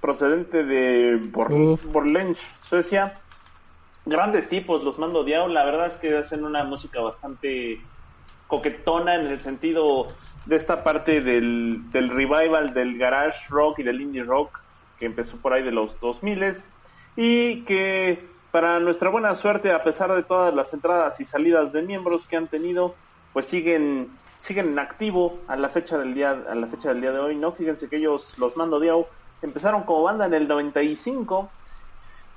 procedente de Bor Uf. Borlench, Suecia. Grandes tipos los Mando Diau, la verdad es que hacen una música bastante coquetona en el sentido de esta parte del, del revival del garage rock y del indie rock que empezó por ahí de los 2000 y que para nuestra buena suerte a pesar de todas las entradas y salidas de miembros que han tenido pues siguen siguen en activo a la fecha del día a la fecha del día de hoy no fíjense que ellos los mando Diao empezaron como banda en el 95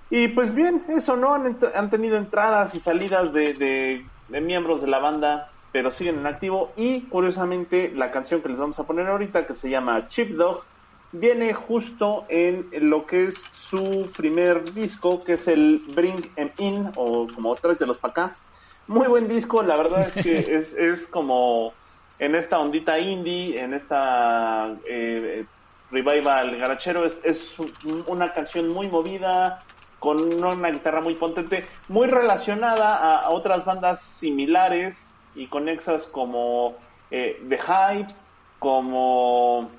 y pues bien, eso, ¿no? Han, han tenido entradas y salidas de, de- de miembros de la banda, pero siguen en activo. Y curiosamente, la canción que les vamos a poner ahorita, que se llama Chip Dog, viene justo en lo que es su primer disco, que es el Bring Em In, o como tráetelos para acá. Muy buen disco, la verdad es que [laughs] es, es como en esta ondita indie, en esta eh, revival garachero, es, es un- una canción muy movida, con una guitarra muy potente, muy relacionada a, a otras bandas similares y conexas como eh, The Hypes, como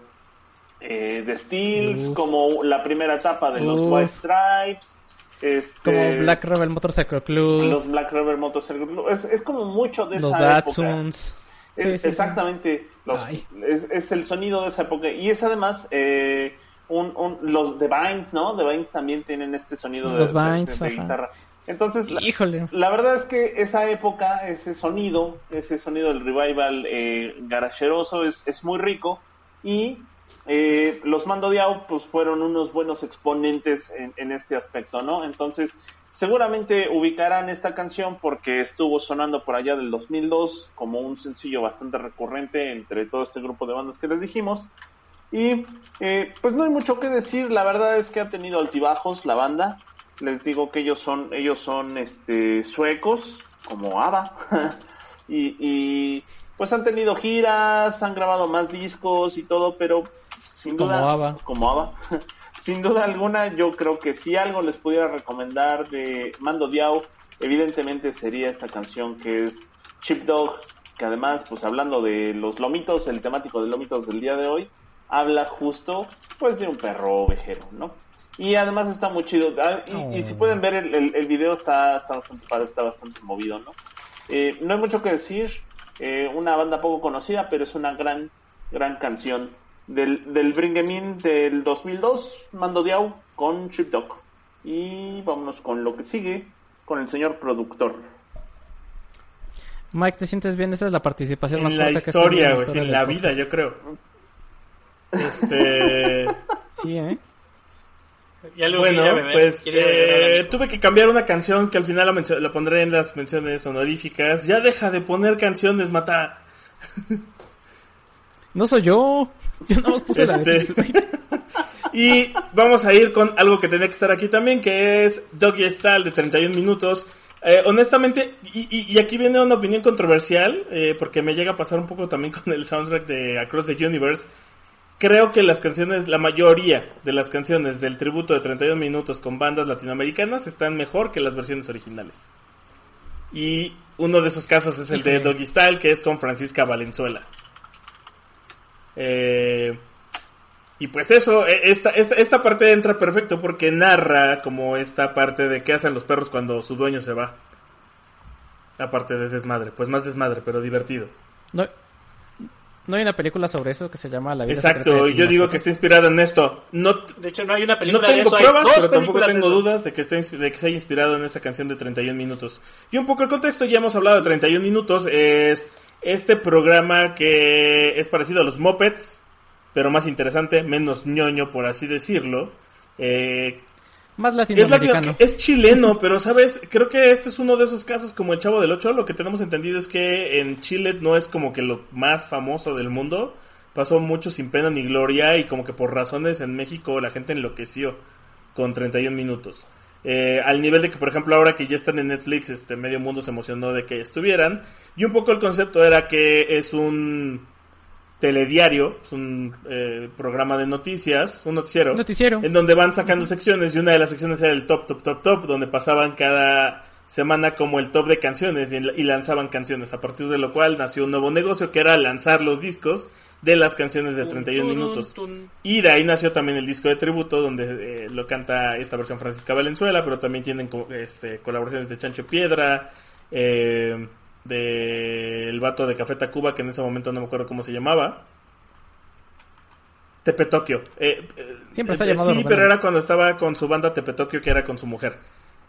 eh, The Steels, como la primera etapa de los. White Stripes, este, Como Black Rebel Motorcycle Club, los Black River Motorcycle Club. Es, es como mucho de los esa. Datsuns. Sí, sí. exactamente. Los- es, es el sonido de esa época. Y es además eh, un, un- los The Vines, ¿no? The Vines también tienen este sonido de, Los de- Vines, de- de ajá. guitarra. Entonces, la, Híjole. la verdad es que esa época, ese sonido, ese sonido del revival eh, garacheroso es, es muy rico. Y eh, los Mando Diao pues fueron unos buenos exponentes en, en este aspecto, ¿no? Entonces, seguramente ubicarán esta canción porque estuvo sonando por allá del 2002 como un sencillo bastante recurrente entre todo este grupo de bandas que les dijimos. Y eh, pues no hay mucho que decir, la verdad es que ha tenido altibajos la banda. Les digo que ellos son, ellos son este suecos, como ABBA. [laughs] y, y, pues han tenido giras, han grabado más discos y todo, pero sin Como duda, ABBA. como ABBA, [laughs] sin duda alguna, yo creo que si algo les pudiera recomendar de Mando Diao, evidentemente sería esta canción que es Chip Dog, que además, pues hablando de los lomitos, el temático de lomitos del día de hoy, habla justo, pues, de un perro ovejero, ¿no? Y además está muy chido. Ah, y, si pueden ver el, el, video, está, está, bastante está bastante movido, ¿no? Eh, no hay mucho que decir. Eh, una banda poco conocida, pero es una gran, gran canción. Del, del Bring em In del 2002, Mando Diao con Chip Dog. Y vámonos con lo que sigue, con el señor productor. Mike, ¿te sientes bien? Esa es la participación en más la historia, güey, en la vida, yo creo. [laughs] Este... sí, ¿eh? bueno, pues eh, tuve que cambiar una canción que al final la, pondré en las menciones honoríficas. Ya deja de poner canciones, Mata. [laughs] No soy yo. [laughs] Yo no puse la este, [laughs] Y vamos a ir con algo que tenía que estar aquí también, que es Doggy Style de 31 minutos. Eh, honestamente, y, aquí viene una opinión controversial, eh, porque me llega a pasar un poco también [laughs] con el soundtrack de Across the Universe creo que las canciones, la mayoría de las canciones del tributo de 31 minutos con bandas latinoamericanas están mejor que las versiones originales. Y uno de esos casos es el de Doggy Style, que es con Francisca Valenzuela. Eh, y pues eso, e, esta, esta, esta parte entra perfecto porque narra como esta parte de qué hacen los perros cuando su dueño se va. La parte de desmadre, pues más desmadre, pero divertido. No, ¿No hay una película sobre eso que se llama La vida Exacto, yo digo que está inspirado en esto. No, de hecho, no hay una película no tengo de pruebas, pero tampoco tengo dudas de que, esté, de que se haya inspirado en esta canción de 31 minutos. Y un poco el contexto, ya hemos hablado de 31 minutos, es este programa que es parecido a los Muppets, pero más interesante, menos ñoño, por así decirlo. Eh, más latinoamericano. Es, chileno, pero sabes, creo que este es uno de esos casos como el Chavo del Ocho. Lo que tenemos entendido es que en Chile no es como que lo más famoso del mundo. Pasó mucho sin pena ni gloria y como que por razones en México la gente enloqueció con 31 minutos. Eh, al nivel de que, por ejemplo, ahora que ya están en Netflix, este medio mundo se emocionó de que estuvieran. Y un poco el concepto era que es un telediario, es un eh, programa de noticias, un noticiero, noticiero, en donde van sacando secciones y una de las secciones era el top, top, top, top, donde pasaban cada semana como el top de canciones y, lanzaban canciones, a partir de lo cual nació un nuevo negocio que era lanzar los discos de las canciones de 31 minutos. Y de ahí nació también el disco de tributo donde eh, lo canta esta versión Francisca Valenzuela, pero también tienen este, colaboraciones de Chancho Piedra, eh, del el vato de Café Tacuba, que en ese momento no me acuerdo cómo se llamaba. Tepe Tokio. Eh, eh, Siempre está eh, llamado. Sí, pero era cuando estaba con su banda Tepe Tokio, que era con su mujer.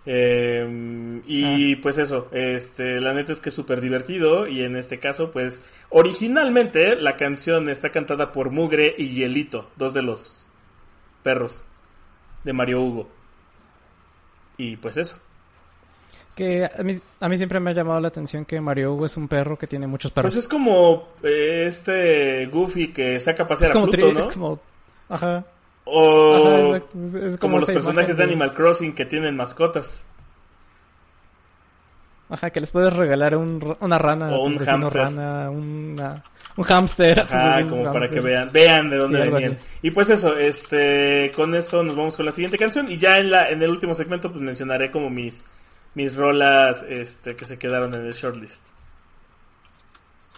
Y ah. pues eso, este, la neta es que es súper divertido y en este caso, pues originalmente la canción está cantada por Mugre y Hielito, dos de los perros de Mario Hugo. Y pues eso. Que a mí, a mí siempre me ha llamado la atención que Mario Hugo es un perro que tiene muchos perros. Pues es como eh, este Goofy que saca a pasear a Pluto, ¿no? Es como... Ajá. O Es, como, los personajes de Animal Crossing que tienen mascotas. Ajá, que les puedes regalar un, una rana. O un hamster. Rana, una, un hamster. Ajá, como para que vean, vean de dónde venían. Y pues eso, este, con esto nos vamos con la siguiente canción. Y ya en la, en el último segmento, pues mencionaré como mis mis rolas este, que se quedaron en el shortlist.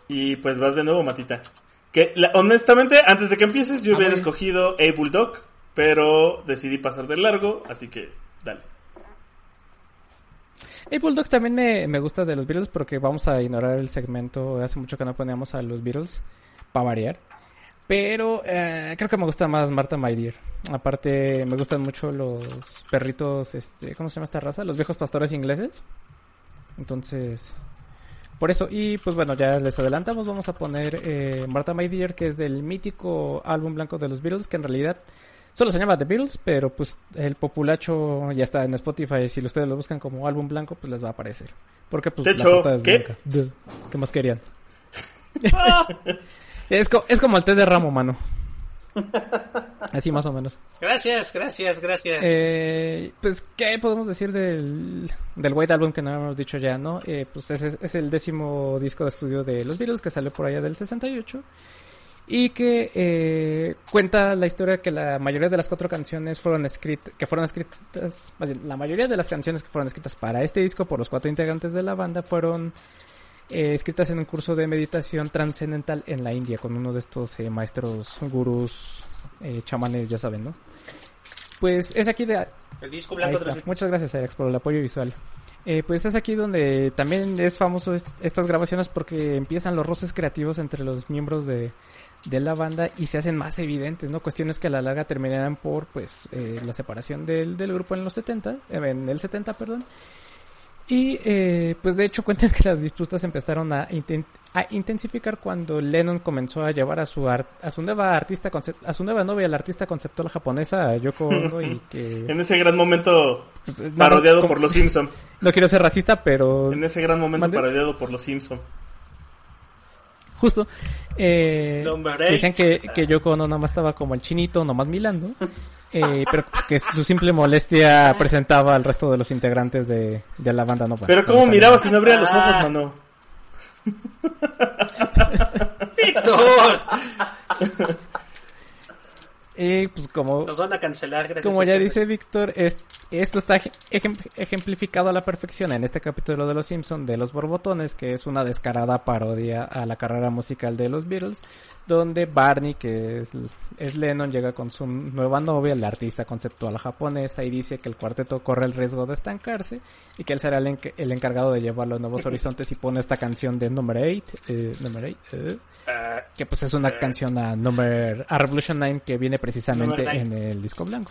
Y pues vas de nuevo, Matita. Que honestamente, antes de que empieces, yo hubiera escogido A Bulldog, pero decidí pasar de largo, así que dale. A Bulldog también me, me, gusta de los Beatles porque vamos a ignorar el segmento. Hace mucho que no poníamos a los Beatles, para variar. Pero eh, creo que me gusta más Marta My Dear. Aparte, me gustan mucho los perritos, este, ¿cómo se llama esta raza? Los viejos pastores ingleses. Entonces, por eso. Y pues bueno, ya les adelantamos. Vamos a poner eh, Marta My Dear, que es del mítico álbum blanco de los Beatles, que en realidad solo se llama The Beatles, pero pues el populacho ya está en Spotify. Si ustedes lo buscan como álbum blanco, pues les va a aparecer. Porque pues la es blanca. ¿Qué más querían? [laughs] Es, es como el té de ramo, mano. [laughs] Así más o menos. Gracias, gracias, gracias. Eh, pues, ¿qué podemos decir del, del White Album que no hemos dicho ya, no? Eh, pues es, es, el décimo disco de estudio de los Beatles que sale por allá del 68. y que eh, cuenta la historia que la mayoría de las cuatro canciones fueron escritas, que fueron escritas, más bien, la mayoría de las canciones que fueron escritas para este disco por los cuatro integrantes de la banda fueron eh, escritas en un curso de meditación trascendental en la India con uno de estos eh, maestros, gurús, eh, chamanes, ya saben, ¿no? Pues es aquí de... El disco blanco de Muchas gracias, Alex, por el apoyo visual. Eh, pues es aquí donde también es famoso es- estas grabaciones porque empiezan los roces creativos entre los miembros de, de la banda y se hacen más evidentes, ¿no? Cuestiones que a la larga terminarán por, pues, eh, la separación del, del grupo en los 70, eh, en el 70, perdón. Y, eh, pues, de hecho [laughs] cuentan que las disputas empezaron a, inten- a intensificar cuando Lennon comenzó a llevar a su a su nueva artista a su nueva novia, la artista conceptual japonesa Yoko Ono y [laughs] que En ese gran momento pues, nada, parodiado como- por los Simpson. [laughs] no quiero ser racista, pero En ese gran momento parodiado por los Simpson. Justo eh, decían que, que Yoko Ono nada más estaba como el chinito, nomás milando, eh, pero pues, que su simple molestia presentaba al resto de los integrantes de, de la banda. No, Pero cómo miraba si no abría los ojos, Ah. mano. [laughs] ¡Víctor! [laughs] Eh, pues como, Nos van a cancelar gracias como ya dice Víctor, es- esto está ejem- ejemplificado a la perfección en este capítulo de Los Simpson de Los Borbotones, que es una descarada parodia a la carrera musical de los Beatles, donde Barney, que es, es Lennon, llega con su nueva novia, la artista conceptual japonesa, y dice que el cuarteto corre el riesgo de estancarse y que él será el, enc- el encargado de llevarlo a nuevos horizontes y pone esta canción de Number 8, eh, Number 8, Ah, que pues es una canción a Number a Revolution 9 que viene precisamente en el disco blanco.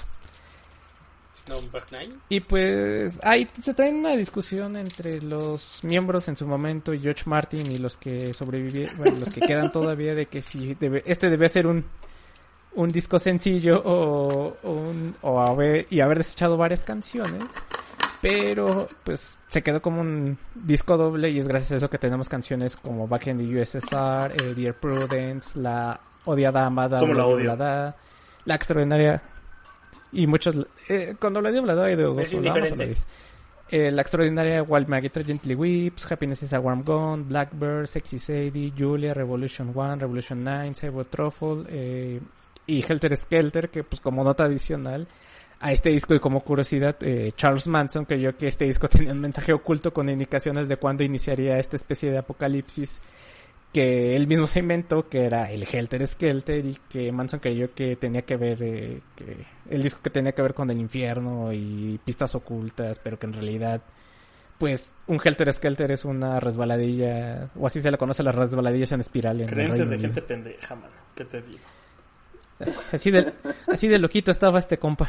Y pues ahí se trae una discusión entre los miembros en su momento y George Martin y los que sobrevivieron, bueno, los que quedan todavía de que si debe, este debe ser un un disco sencillo o, o, un- o haber, y haber desechado varias canciones. Pero pues se quedó como un disco doble y es gracias a eso que tenemos canciones como Back in the USSR, eh, Dear Prudence, La Odiada Amada, ¿Cómo la odio? La Extraordinaria y muchos... Eh, cuando Bla, Bla, hay de dos. Eh, la extraordinaria Wild Gently Weeps, Happiness is a Warm Gone, Blackbird, Sexy Sadie, Julia, Revolution 1, Revolution 9, Cyber Truffle eh, y Helter Skelter, que pues como nota adicional a este disco y como curiosidad, eh, Charles Manson creyó que este disco [laughs] tenía un mensaje oculto con indicaciones de cuándo iniciaría esta especie de apocalipsis que él mismo se inventó, que era el Helter Skelter y que Manson creyó que tenía que ver, eh, que el disco que tenía que ver con el infierno y pistas ocultas, pero que en realidad, pues, un Helter Skelter es una resbaladilla, o así se le conoce las resbaladillas en espiral. En el Creencias Reino de Unido. gente pendeja, mano. ¿Qué te digo? Así de, así de loquito estaba este compa.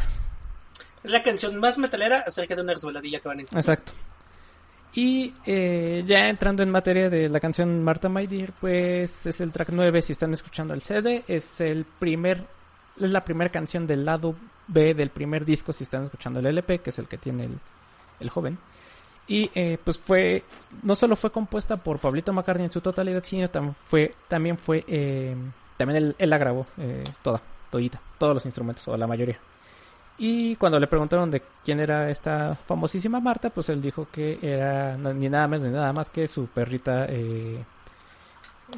Es la canción más metalera acerca de una resbaladilla que van a encontrar. Exacto. Y eh, ya entrando en materia de la canción Marta My Dear, pues es el track 9 si están escuchando el CD, es el primer es la primera canción del lado B del primer disco si están escuchando el LP, que es el que tiene el, el joven. Y eh, pues fue no solo fue compuesta por Pablito McCartney en su totalidad, sino también fue también fue eh, también él, él la grabó eh, toda, todita, todos los instrumentos o la mayoría. Y cuando le preguntaron de quién era esta famosísima Marta, pues él dijo que era ni nada menos ni nada más que su perrita eh,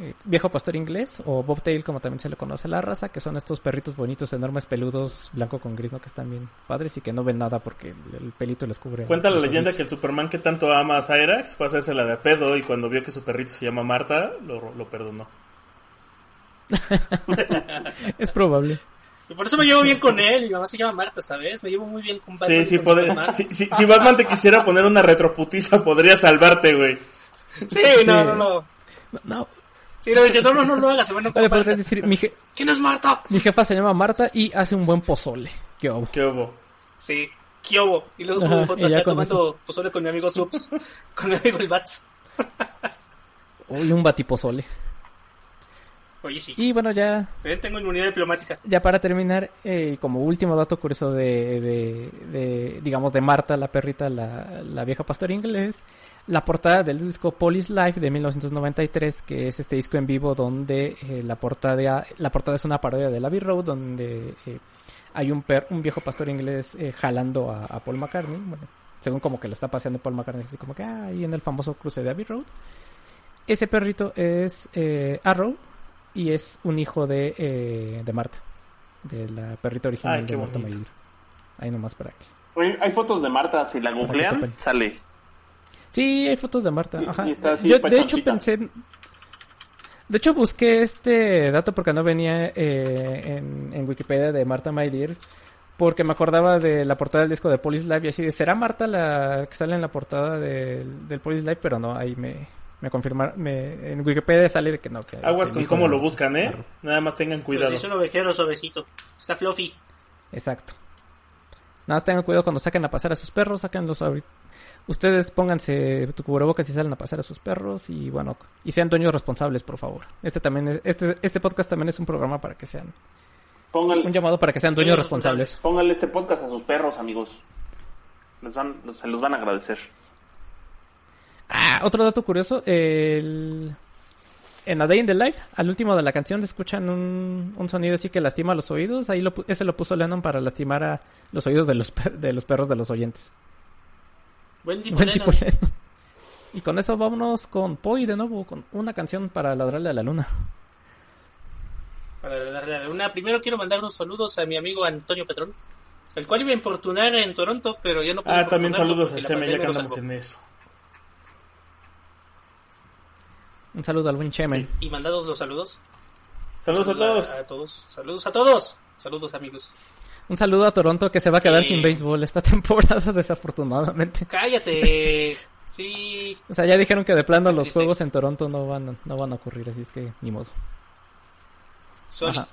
eh, viejo pastor inglés o bobtail como también se le conoce a la raza, que son estos perritos bonitos, enormes, peludos, blanco con gris, ¿no? que están bien padres y que no ven nada porque el, el pelito les cubre. Cuenta la leyenda que el Superman que tanto ama a Cyrax fue a hacerse la de pedo y cuando vio que su perrito se llama Marta, lo, lo perdonó. [laughs] Es probable. Y por eso me llevo bien con él. Mi mamá se llama Marta, ¿sabes? Me llevo muy bien con Batman. Sí, sí, con poder- Superman. si, si- si Batman te quisiera poner una retroputiza, podría salvarte, güey. Sí, no, no, no. No, no, Sí, no, me decía, no, no, no, no hagas, bueno, vale, compadre. podrías decir, mi, je- [laughs] ¿Quién es Marta? mi jefa se llama Marta y hace un buen pozole. ¿Qué hubo? ¿Qué hubo? Sí, Kyobo. Y luego subo foto acá con tomando pozole con mi amigo Subs, [laughs] con mi amigo el Bats. Uy, un batipozole. Oye, sí. Y bueno, ya Ven, tengo inmunidad diplomática. Ya para terminar, eh, como último dato curioso de, de, de, digamos, de Marta, la perrita, la, la vieja pastora inglés, la portada del disco Police Life de 1993, que es este disco en vivo donde eh, la portada la portada es una parodia de Abbey Road, donde eh, hay un per, un viejo pastor inglés eh, jalando a, a Paul McCartney, bueno, según como que lo está paseando Paul McCartney, así como que ah, ahí en el famoso cruce de Abbey Road. Ese perrito es eh, Arrow, y es un hijo de, eh, de Marta, de la perrita original Ay, de Marta. Mayur. Ahí nomás para que. Oye, hay fotos de Marta, si la googlean, sale. Sí, hay fotos de Marta. Ajá. y está así, Yo, de hecho, pensé. De hecho, busqué este dato porque no venía eh, en, en Wikipedia de Marta My Dear, Porque me acordaba de la portada del disco de Police Live y así de, ¿será Marta la que sale en la portada del, del Police Live? Pero no, ahí me, me confirmaron. Me, en Wikipedia sale de que no. Que Aguas con cómo lo buscan, ¿eh? Marro. Nada más tengan cuidado. si es un ovejero suavecito. Está fluffy. Exacto. Nada, tengan cuidado cuando saquen a pasar a sus perros, sáquenlos ahorita. Ustedes pónganse tu cubrebocas y salen a pasar a sus perros y bueno, y sean dueños responsables, por favor. Este también es- este este podcast también es un programa para que sean Póngale, un llamado para que sean dueños responsables. póngale este podcast a sus perros, amigos. Les van, se los van a agradecer. Ah, otro dato curioso, el en A Day in the Life, al último de la canción escuchan un, un sonido así que lastima los oídos, ahí lo, ese lo puso Lennon para lastimar a los oídos de los per- de los perros de los oyentes. Buen tipo, Buen Lennon. tipo Lennon. Y con eso vámonos con Poi de nuevo, con una canción para ladrarle a la luna. Para darle a la luna. Primero quiero mandar unos saludos a mi amigo Antonio Petrón, el cual iba a importunar en Toronto, pero ya no pude Ah, también saludos a Seme, ya que andamos en eso. Un saludo al buen Chemen. Sí, y mandados los saludos. Saludos a todos. A, todos. Saludos a todos. Saludos, amigos. Un saludo a Toronto que se va a quedar Eh. sin béisbol esta [laughs] temporada, desafortunadamente. Cállate. [laughs] sí. O sea, ya dijeron que de plano los triste. juegos en Toronto no van, no van a ocurrir, así es que ni modo. Sorry. Ajá.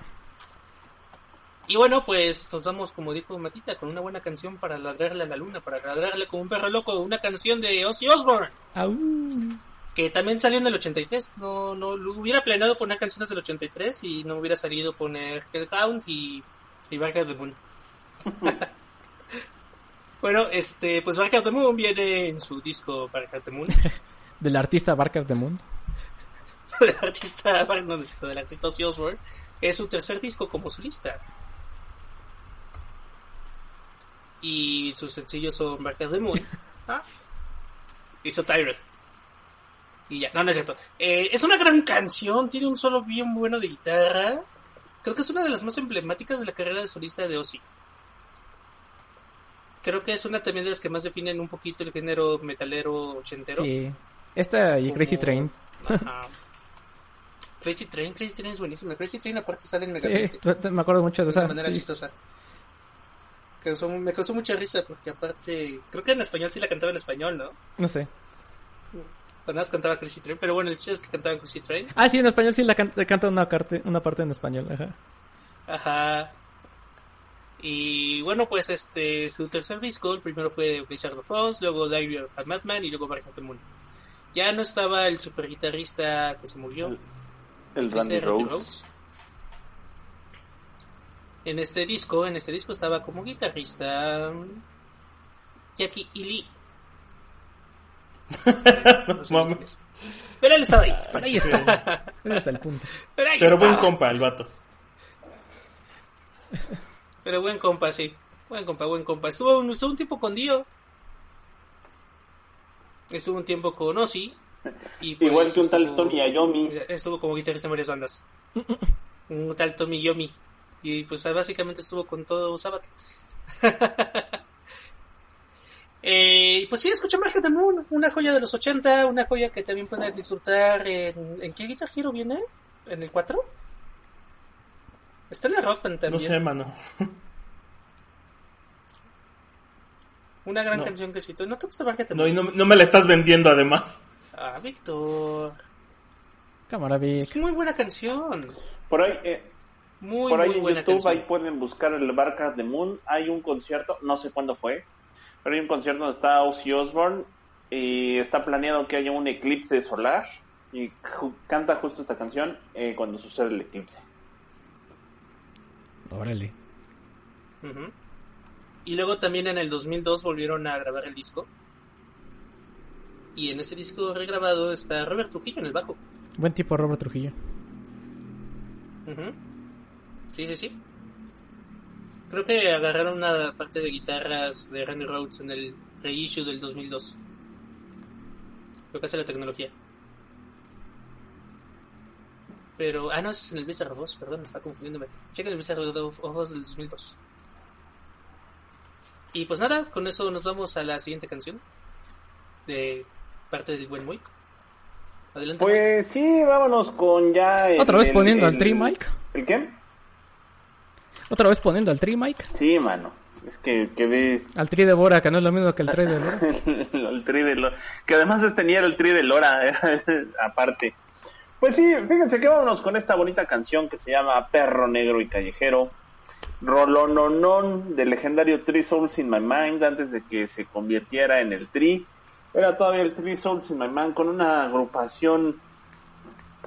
Y bueno, pues nos vamos, como dijo Matita, con una buena canción para ladrarle a la luna, para ladrarle como un perro loco, una canción de Ozzy Osbourne, Au. Que también salió en el 83. No, no, lo hubiera planeado poner canciones del 83 y no hubiera salido poner Hellhound y, y Bark of the Moon. [laughs] bueno, este, pues Bark of the Moon viene en su disco Bark of the Moon, [laughs] Del artista Bark of the Moon. [laughs] del artista, no, no del artista Ozzy Osbourne. Es su tercer disco como solista. Y sus sencillos son Bark of the Moon. Ah. Hizo Tyrant. Y ya, no, no es cierto. Eh, es una gran canción, tiene un solo bien bueno de guitarra. Creo que es una de las más emblemáticas de la carrera de solista de Ozzy. Creo que es una también de las que más definen un poquito el género metalero ochentero. Sí. Esta y Como- Crazy Train. Ajá. [laughs] Crazy Train, Crazy Train es buenísima. Crazy Train aparte sale en Sí, Megamente me acuerdo mucho de de esa. una manera sí. chistosa. Causó- me causó mucha risa porque aparte, creo que en español sí la cantaba en español, ¿no? No sé. Cuando más cantaba Crazy Train, pero bueno, el chiste es que cantaba Crazy Train. Ah, sí, en español sí la can- canta una, parte una parte en español. Ajá. Ajá. Y bueno, pues este, su tercer disco, el primero fue Blizzard of Oz, luego Diary of a Madman y luego Bark of the Moon. Ya no estaba el super guitarrista que se murió. El triste Randy Randy Rhodes. En este disco, en este disco estaba como guitarrista um, Jackie y Lee. [laughs] No sé mames. quién es. Pero él estaba ahí. Por ahí está. Ese es el punto. Pero ahí Pero buen compa, el vato. Pero buen compa, sí. Buen compa, buen compa. Estuvo, un- estuvo un tiempo con Dio. Estuvo un tiempo con Ozzy. Y pues Igual que un tal estuvo- Tony Iommi. Estuvo como guitarrista en varias bandas. un tal Tommy Yomi. Y pues básicamente estuvo con todo Sabbath. [laughs] eh, pues sí, escucha Market the Moon, una joya de los 80, una joya que también pueden disfrutar en... ¿En qué Guitar Hero viene? ¿En el 4? Está en la Rock Band No también. sé, mano. [laughs] Una gran No. canción que cito. ¿No te gusta Market the No, y Moon? no, no me la estás vendiendo además. Ah, Víctor. Cámara, Vic. Es muy buena canción. Por ahí, eh, Muy, por ahí muy en YouTube canción. ahí pueden buscar el Barca de Moon. Hay un concierto, no sé cuándo fue, pero hay un concierto donde está Ozzy Osbourne y está planeado que haya un eclipse solar y ju- canta justo esta canción eh, cuando sucede el eclipse. Órale. Y luego también en el 2002 volvieron a grabar el disco. Y en ese disco regrabado está Robert Trujillo en el bajo. Buen tipo Robert Trujillo. Ujú. Sí, sí, sí. Creo que agarraron una parte de guitarras de Randy Rhodes en el reissue del 2002. Lo que hace la tecnología. Pero, ah, no, ese es en el Blizzard 2, perdón, me está confundiéndome. Chequen el Blizzard 2 del 2002. Y pues nada, con eso nos vamos a la siguiente canción. De parte del buen Moik. Adelante. Pues sí, vámonos con ya. ¿Otra vez poniendo al tri, Mike? ¿El qué? ¿Otra vez poniendo al tri, Mike? Sí, mano. Es que, que ves... Al tri de Bora, que no es lo mismo que el tri de Lora. [laughs] el tri de Lora. Que además tenía el tri de Lora, [laughs] aparte. Pues sí, fíjense que vámonos con esta bonita canción que se llama Perro Negro y Callejero. Rolononon del legendario Three Souls in My Mind antes de que se convirtiera en el Tri. Era todavía el Three Souls in My Mind con una agrupación,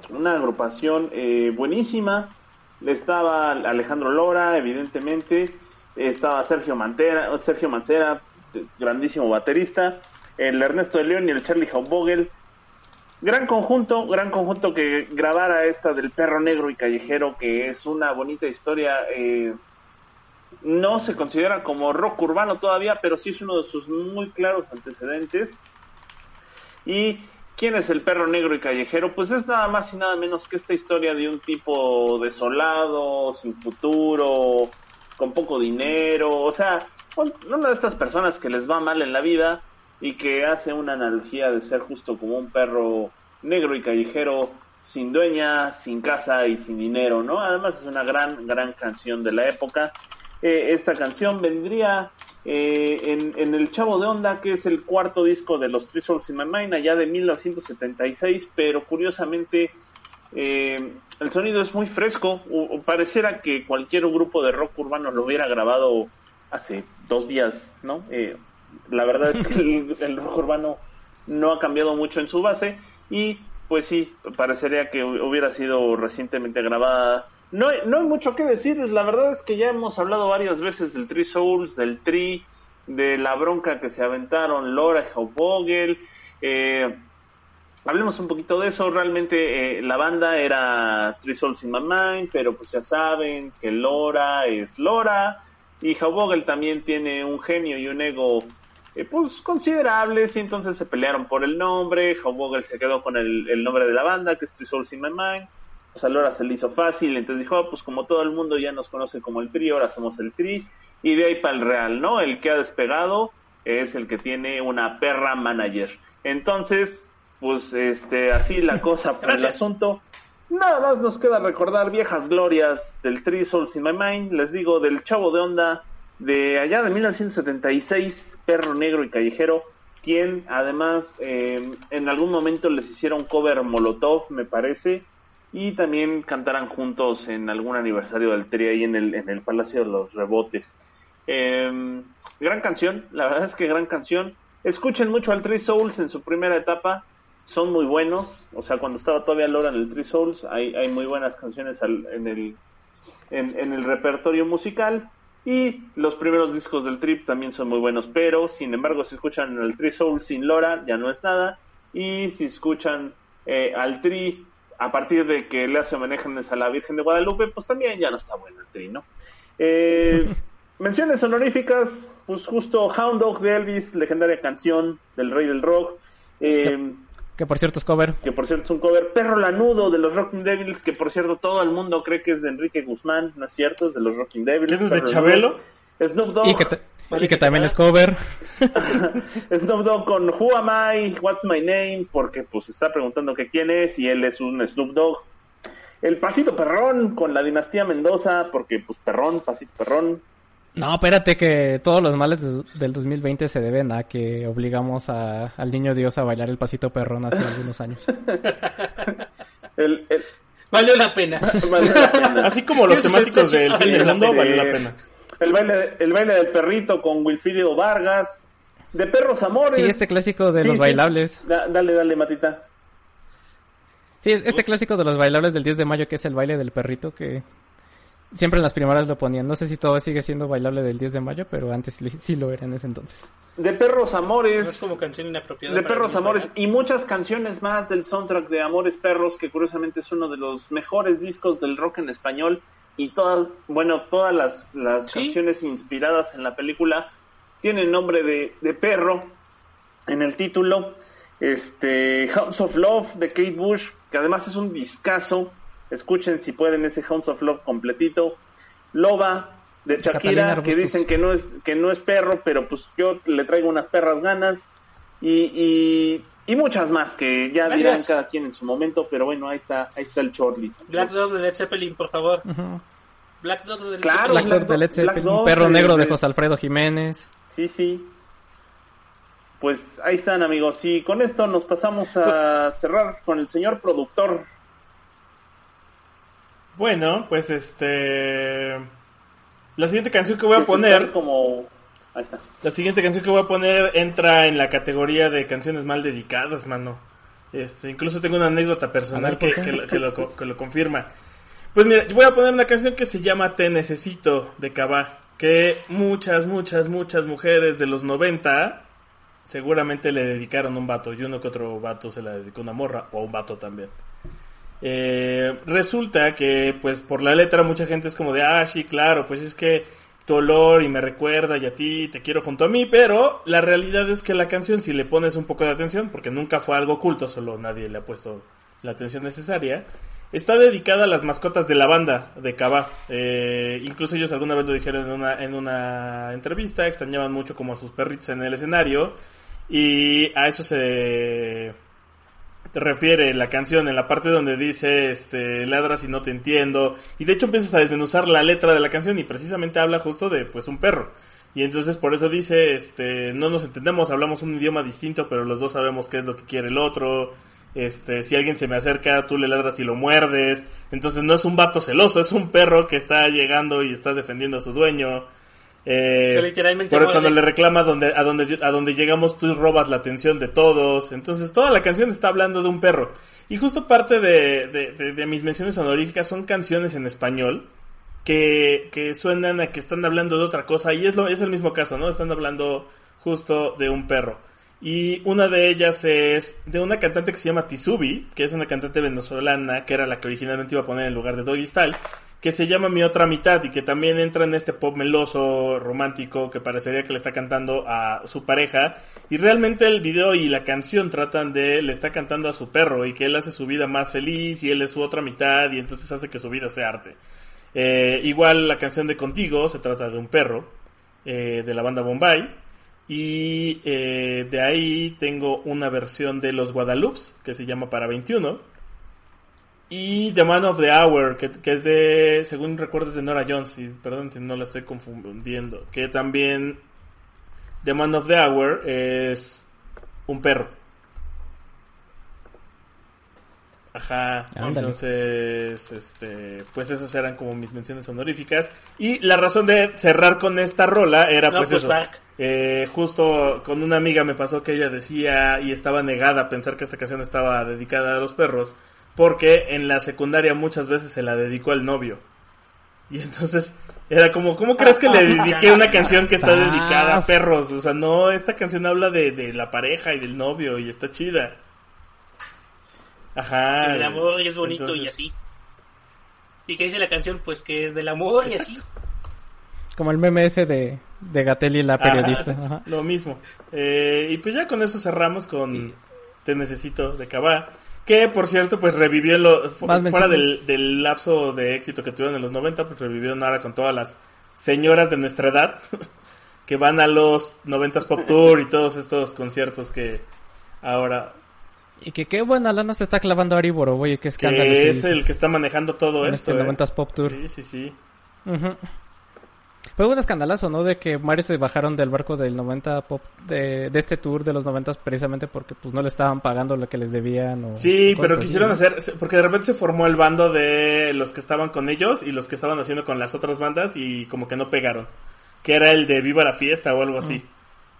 una agrupación eh, buenísima. Estaba Alejandro Lora, evidentemente. Estaba Sergio Mantera, Sergio Mancera, grandísimo baterista. El Ernesto de León y el Charlie Haubogel gran conjunto, gran conjunto que grabara esta del perro negro y callejero, que es una bonita historia. Eh, no se considera como rock urbano todavía, pero sí es uno de sus muy claros antecedentes. ¿Y quién es el perro negro y callejero? Pues es nada más y nada menos que esta historia de un tipo desolado, sin futuro, con poco dinero, o sea, una de estas personas que les va mal en la vida y que hace una analogía de ser justo como un perro negro y callejero sin dueña, sin casa y sin dinero, ¿no? Además es una gran, gran canción de la época. Eh, esta canción vendría eh, en, en, El Chavo de Onda, que es el cuarto disco de los Three Souls in My Mind, allá de 1976, pero curiosamente eh, el sonido es muy fresco, o, pareciera que cualquier grupo de rock urbano lo hubiera grabado hace dos días, ¿no? la verdad es que [laughs] el, rock urbano no ha cambiado mucho en su base y pues sí, parecería que hubiera sido recientemente grabada. No, no hay mucho que decir, la verdad es que ya hemos hablado varias veces del Tree Souls, del Tree, de la bronca que se aventaron Laura y Vogel. Eh, hablemos un poquito de eso. Realmente eh, la banda era Three Souls in My Mind, pero pues ya saben que Laura es Laura. Y Vogel también tiene un genio y un ego eh, pues considerables. Y entonces se pelearon por el nombre, Vogel se quedó con el, nombre de la banda que es Three Souls in My Mind, pues a Laura se le hizo fácil, entonces dijo, ah, pues como todo el mundo ya nos conoce como el Tri, ahora somos el Tri, y de ahí para el Real, ¿no? El que ha despegado es el que tiene una perra manager. Entonces, pues este, así la cosa por el asunto. Nada más nos queda recordar viejas glorias del Three Souls in My Mind, les digo, del Chavo de Onda, de allá de 1976, Perro Negro y Callejero, quien además eh, en algún momento les hicieron cover Molotov, me parece, y también cantaran juntos en algún aniversario del Tri ahí en el, en el Palacio de los Rebotes. Em, gran canción, la verdad es que gran canción. Escuchen mucho al Three Souls en su primera etapa, son muy buenos. O sea, cuando estaba todavía Laura en el Three Souls, hay, hay muy buenas canciones en, el, en el repertorio musical. Y los primeros discos del Trip también son muy buenos, pero sin embargo, si escuchan el Tri Soul sin Lora, ya no es nada. Y si escuchan eh, al Tri a partir de que le hace homenajes a la Virgen de Guadalupe, pues también ya no está bueno el Tri, ¿no? Eh, [laughs] menciones honoríficas, pues justo Hound Dog de Elvis, legendaria canción del Rey del Rock. Eh, que por cierto es cover. Que por cierto es un cover. Perro Lanudo de los Rocking Devils, que por cierto todo el mundo cree que es de Enrique Guzmán, ¿no es cierto? Es de los Rocking Devils. ¿Es de Chabelo? Snoop Dogg. Y que, también es cover. [laughs] Snoop Dogg con Who Am I, What's My Name, porque pues está preguntando que quién es y él es un Snoop Dogg. El Pasito Perrón con la dinastía Mendoza, porque pues Perrón, Pasito Perrón. No, espérate que todos los males del 2020 se deben a que obligamos a, al niño Dios a bailar el pasito perrón hace algunos años. [laughs] el, [laughs] Valió la pena. Así como los temáticos del fin del mundo, valió la pena. El baile, el baile del perrito con Wilfrido Vargas. De Perros Amores. Sí, este clásico de los bailables. dale, dale, Matita. Sí, este clásico de los bailables del 10 de mayo que es el baile del perrito que Siempre en las primeras lo ponían. No sé si todo sigue siendo bailable del 10 de mayo, pero antes sí lo era en ese entonces. De Perros Amores. es como canción inapropiada. De Perros Amores. Y muchas canciones más del soundtrack de Amores Perros, que curiosamente es uno de los mejores discos del rock en español. Y todas, bueno, todas las, canciones inspiradas en la película tienen nombre de, de perro en el título. Este, House of Love de Kate Bush, que además es un discazo Escuchen si pueden ese Hounds of Love completito. Loba de Shakira, que dicen que no es que no es perro, pero pues yo le traigo unas perras ganas y, y, y muchas más que ya Gracias. dirán cada quien en su momento, pero bueno, ahí está, ahí está el shortlist. Black Dog de Led Zeppelin, por favor. Black Dog de Led Claro. Zeppelin. Black Dog de Led Black Zeppelin, Dog Perro de- Negro de José Alfredo Jiménez. Sí, sí. Pues ahí están amigos. Y con esto nos pasamos a cerrar con el señor productor. Bueno, pues este... La siguiente canción que voy a poner... como... Ahí está. La siguiente canción que voy a poner entra en la categoría de canciones mal dedicadas, mano. Este, incluso tengo una anécdota personal ver, que, que lo, que, lo, co- que lo confirma. Pues mira, yo voy a poner una canción que se llama Te Necesito de Cabá, que muchas, muchas, muchas mujeres de los 90 seguramente le dedicaron un vato, y uno que otro vato se la dedicó una morra, o un vato también. Eh, resulta que, pues, por la letra mucha gente es como de, ah, sí, claro, pues es que tu olor y me recuerda y a ti te quiero junto a mí, pero la realidad es que la canción, si le pones un poco de atención, porque nunca fue algo oculto, solo nadie le ha puesto la atención necesaria, está dedicada a las mascotas de la banda de Cabá. Eh, incluso ellos alguna vez lo dijeron en una, en una entrevista, extrañaban mucho como a sus perritos en el escenario, y a eso se refiere la canción en la parte donde dice este ladras y no te entiendo y de hecho empiezas a desmenuzar la letra de la canción y precisamente habla justo de pues un perro. Y entonces por eso dice este no nos entendemos hablamos un idioma distinto pero los dos sabemos qué es lo que quiere el otro. Este si alguien se me acerca tú le ladras y lo muerdes entonces no es un vato celoso es un perro que está llegando y está defendiendo a su dueño eh, Que literalmente por- cuando le reclama donde, a, donde, a donde llegamos, tú robas la atención de todos. Entonces, toda la canción está hablando de un perro. Y justo parte de, de, de- de mis menciones honoríficas son canciones en español que, que suenan a que están hablando de otra cosa. Y es, lo, es el mismo caso, ¿no? Están hablando justo de un perro. Y una de ellas es de una cantante que se llama Tisubi, que es una cantante venezolana, que era la que originalmente iba a poner en lugar de Doggy Style, que se llama Mi Otra Mitad y que también entra en este pop meloso, romántico, que parecería que le está cantando a su pareja. Y realmente el video y la canción tratan de, le está cantando a su perro y que él hace su vida más feliz y él es su otra mitad y entonces hace que su vida sea arte. Eh, igual la canción de Contigo se trata de un perro, eh, de la banda Bombay. Y eh, de ahí tengo una versión de los Guadalupes que se llama Para 21. Y The Man of the Hour, que, que es de, según recuerdo, es de Nora Jones. Y perdón si no la estoy confundiendo. Que también The Man of the Hour es un perro. Ajá, Ándale. entonces, este, pues esas eran como mis menciones honoríficas. Y la razón de cerrar con esta rola era No, pues, pues, eso. Eh, justo con una amiga me pasó que ella decía y estaba negada a pensar que esta canción estaba dedicada a los perros, porque en la secundaria muchas veces se la dedicó al novio. Y entonces era como, ¿cómo crees que le dediqué una canción que está dedicada a perros? O sea, no, esta canción habla de, de la pareja y del novio y está chida. Ajá. el amor es bonito y así. ¿Y qué dice la canción? Pues que es del amor y así. Como el meme ese de, de Gatelli, la periodista. Ajá. Lo mismo. Eh, y pues ya con eso cerramos con Te Necesito de Cabá. Que por cierto, pues revivió lo, fu- Más fuera del, del lapso de éxito que tuvieron en los 90, pues revivieron ahora con todas las señoras de nuestra edad [laughs] que van a los 90s Pop Tour y todos estos conciertos que ahora Y que qué buena lana se está clavando Ari Boroboy, qué escándalo. que es el que está manejando todo En esto. este ¿eh? 90s Pop Tour. Sí, sí, sí. Ujú. Fue un escandalazo, ¿no? De que Mario se bajaron del barco del 90 pop, de, de este tour de los 90 precisamente porque pues no le estaban pagando lo que les debían o Sí, pero quisieron hacer, porque de repente se formó el bando de los que estaban con ellos y los que estaban haciendo con las otras bandas y como que no pegaron. Que era el de Viva la Fiesta o algo así.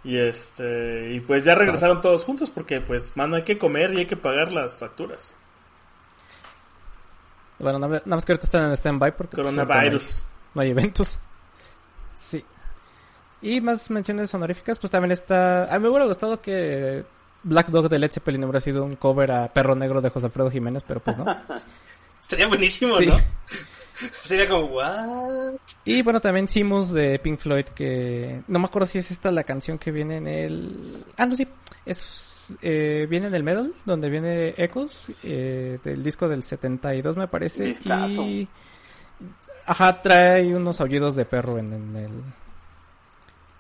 Y este, y pues ya regresaron todos juntos porque pues, mano, hay que comer y hay que pagar las facturas. Bueno, nada más- que ahorita están en stand-by porque pues, Coronavirus. No hay eventos. Y más menciones honoríficas, pues también está... A mí me hubiera gustado que Black Dog de Led Zeppelin hubiera sido un cover a Perro Negro de José Alfredo Jiménez, pero pues no. [laughs] Estaría buenísimo, Sí. ¿no? [laughs] Sería como, ¿what? Y bueno, también Simus de Pink Floyd, que no me acuerdo si es esta la canción que viene en el... Ah, no, sí. Es eh, viene del Medal, donde viene Echoes, eh, del disco del 72 me parece. Y... Ajá, trae unos aullidos de perro en, en el...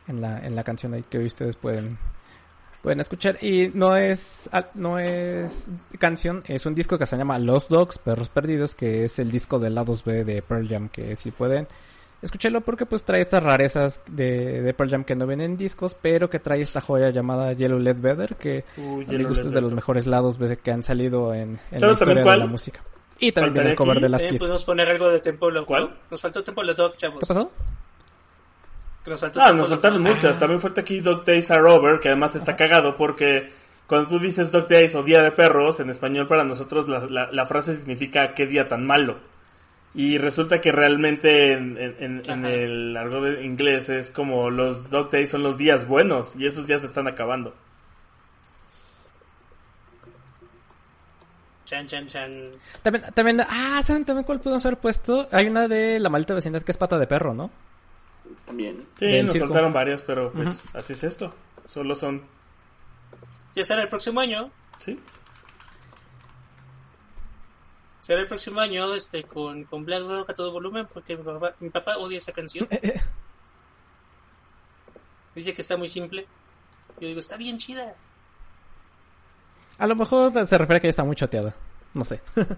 En la, en la canción ahí que hoy ustedes pueden pueden escuchar y no es no es canción es un disco que se llama Los Dogs Perros Perdidos que es el disco del lado B de Pearl Jam que si pueden escúchenlo porque pues trae estas rarezas de, de Pearl Jam que no vienen en discos pero que trae esta joya llamada Yellow Led Better que Uh, a mi gusto es de los mejores lados B que han salido en, en la ¿Sabes también historia de la música y también el cover aquí. de las Kiss podemos poner algo de. ¿Cuál? Nos faltó Tempo Dog, chavos. ¿qué pasó? Que nos Ah, nos Loco. faltaron muchas. También falta aquí Dog Days Are Over, que además está cagado porque cuando tú dices Dog Days o Día de Perros, en español para nosotros la, la- la frase significa qué día tan malo. Y resulta que realmente en, el argot de inglés es como los Dog Days son los días buenos y esos días se están acabando. Chan, chan, chan. También, también, ah, ¿saben también cuál pudimos haber puesto? Hay una de la maldita vecindad que es pata de perro, ¿no? También. Sí, Del nos circo. soltaron varias, pero pues así es esto. Solo son, Ya será el próximo año. sí. Será el próximo año este con, con Black Dog a todo volumen porque mi papá, mi papá odia esa canción. Dice que está muy simple. Yo digo, está bien chida. A lo mejor se refiere a que ya está muy choteada. No sé. [laughs]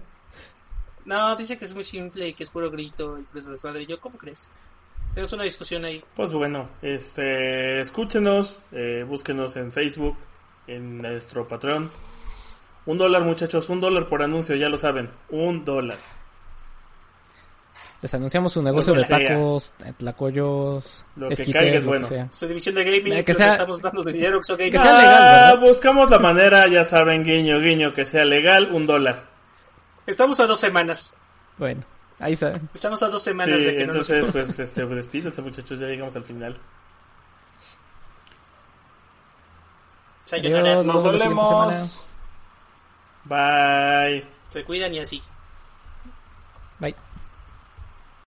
No, dice que es muy simple y que es puro grito y puro desmadre. Y yo, ¿cómo crees? Tenemos una discusión ahí. Pues bueno, este, escúchenos, eh, búsquenos en Facebook, en nuestro Patreon. Un dólar, muchachos, un dólar por anuncio, ya lo saben, un dólar. Les anunciamos su negocio de tacos, eh, tlacoyos, Lo que caiga es bueno. sea. Su división de gaming, Eh, que sea- estamos dando de dinero, Oxo Gaming. que sea legal, Ah, ¿verdad? buscamos la manera, ya saben, guiño, guiño, que sea legal, un dólar. Estamos a dos semanas. Bueno, ahí está. Estamos a dos semanas Sí, de que no nos... entonces, pues, este, despídense, muchachos, ya llegamos al final. Sayonara. Adiós, Nos nos vemos. Bye. Se cuidan y así.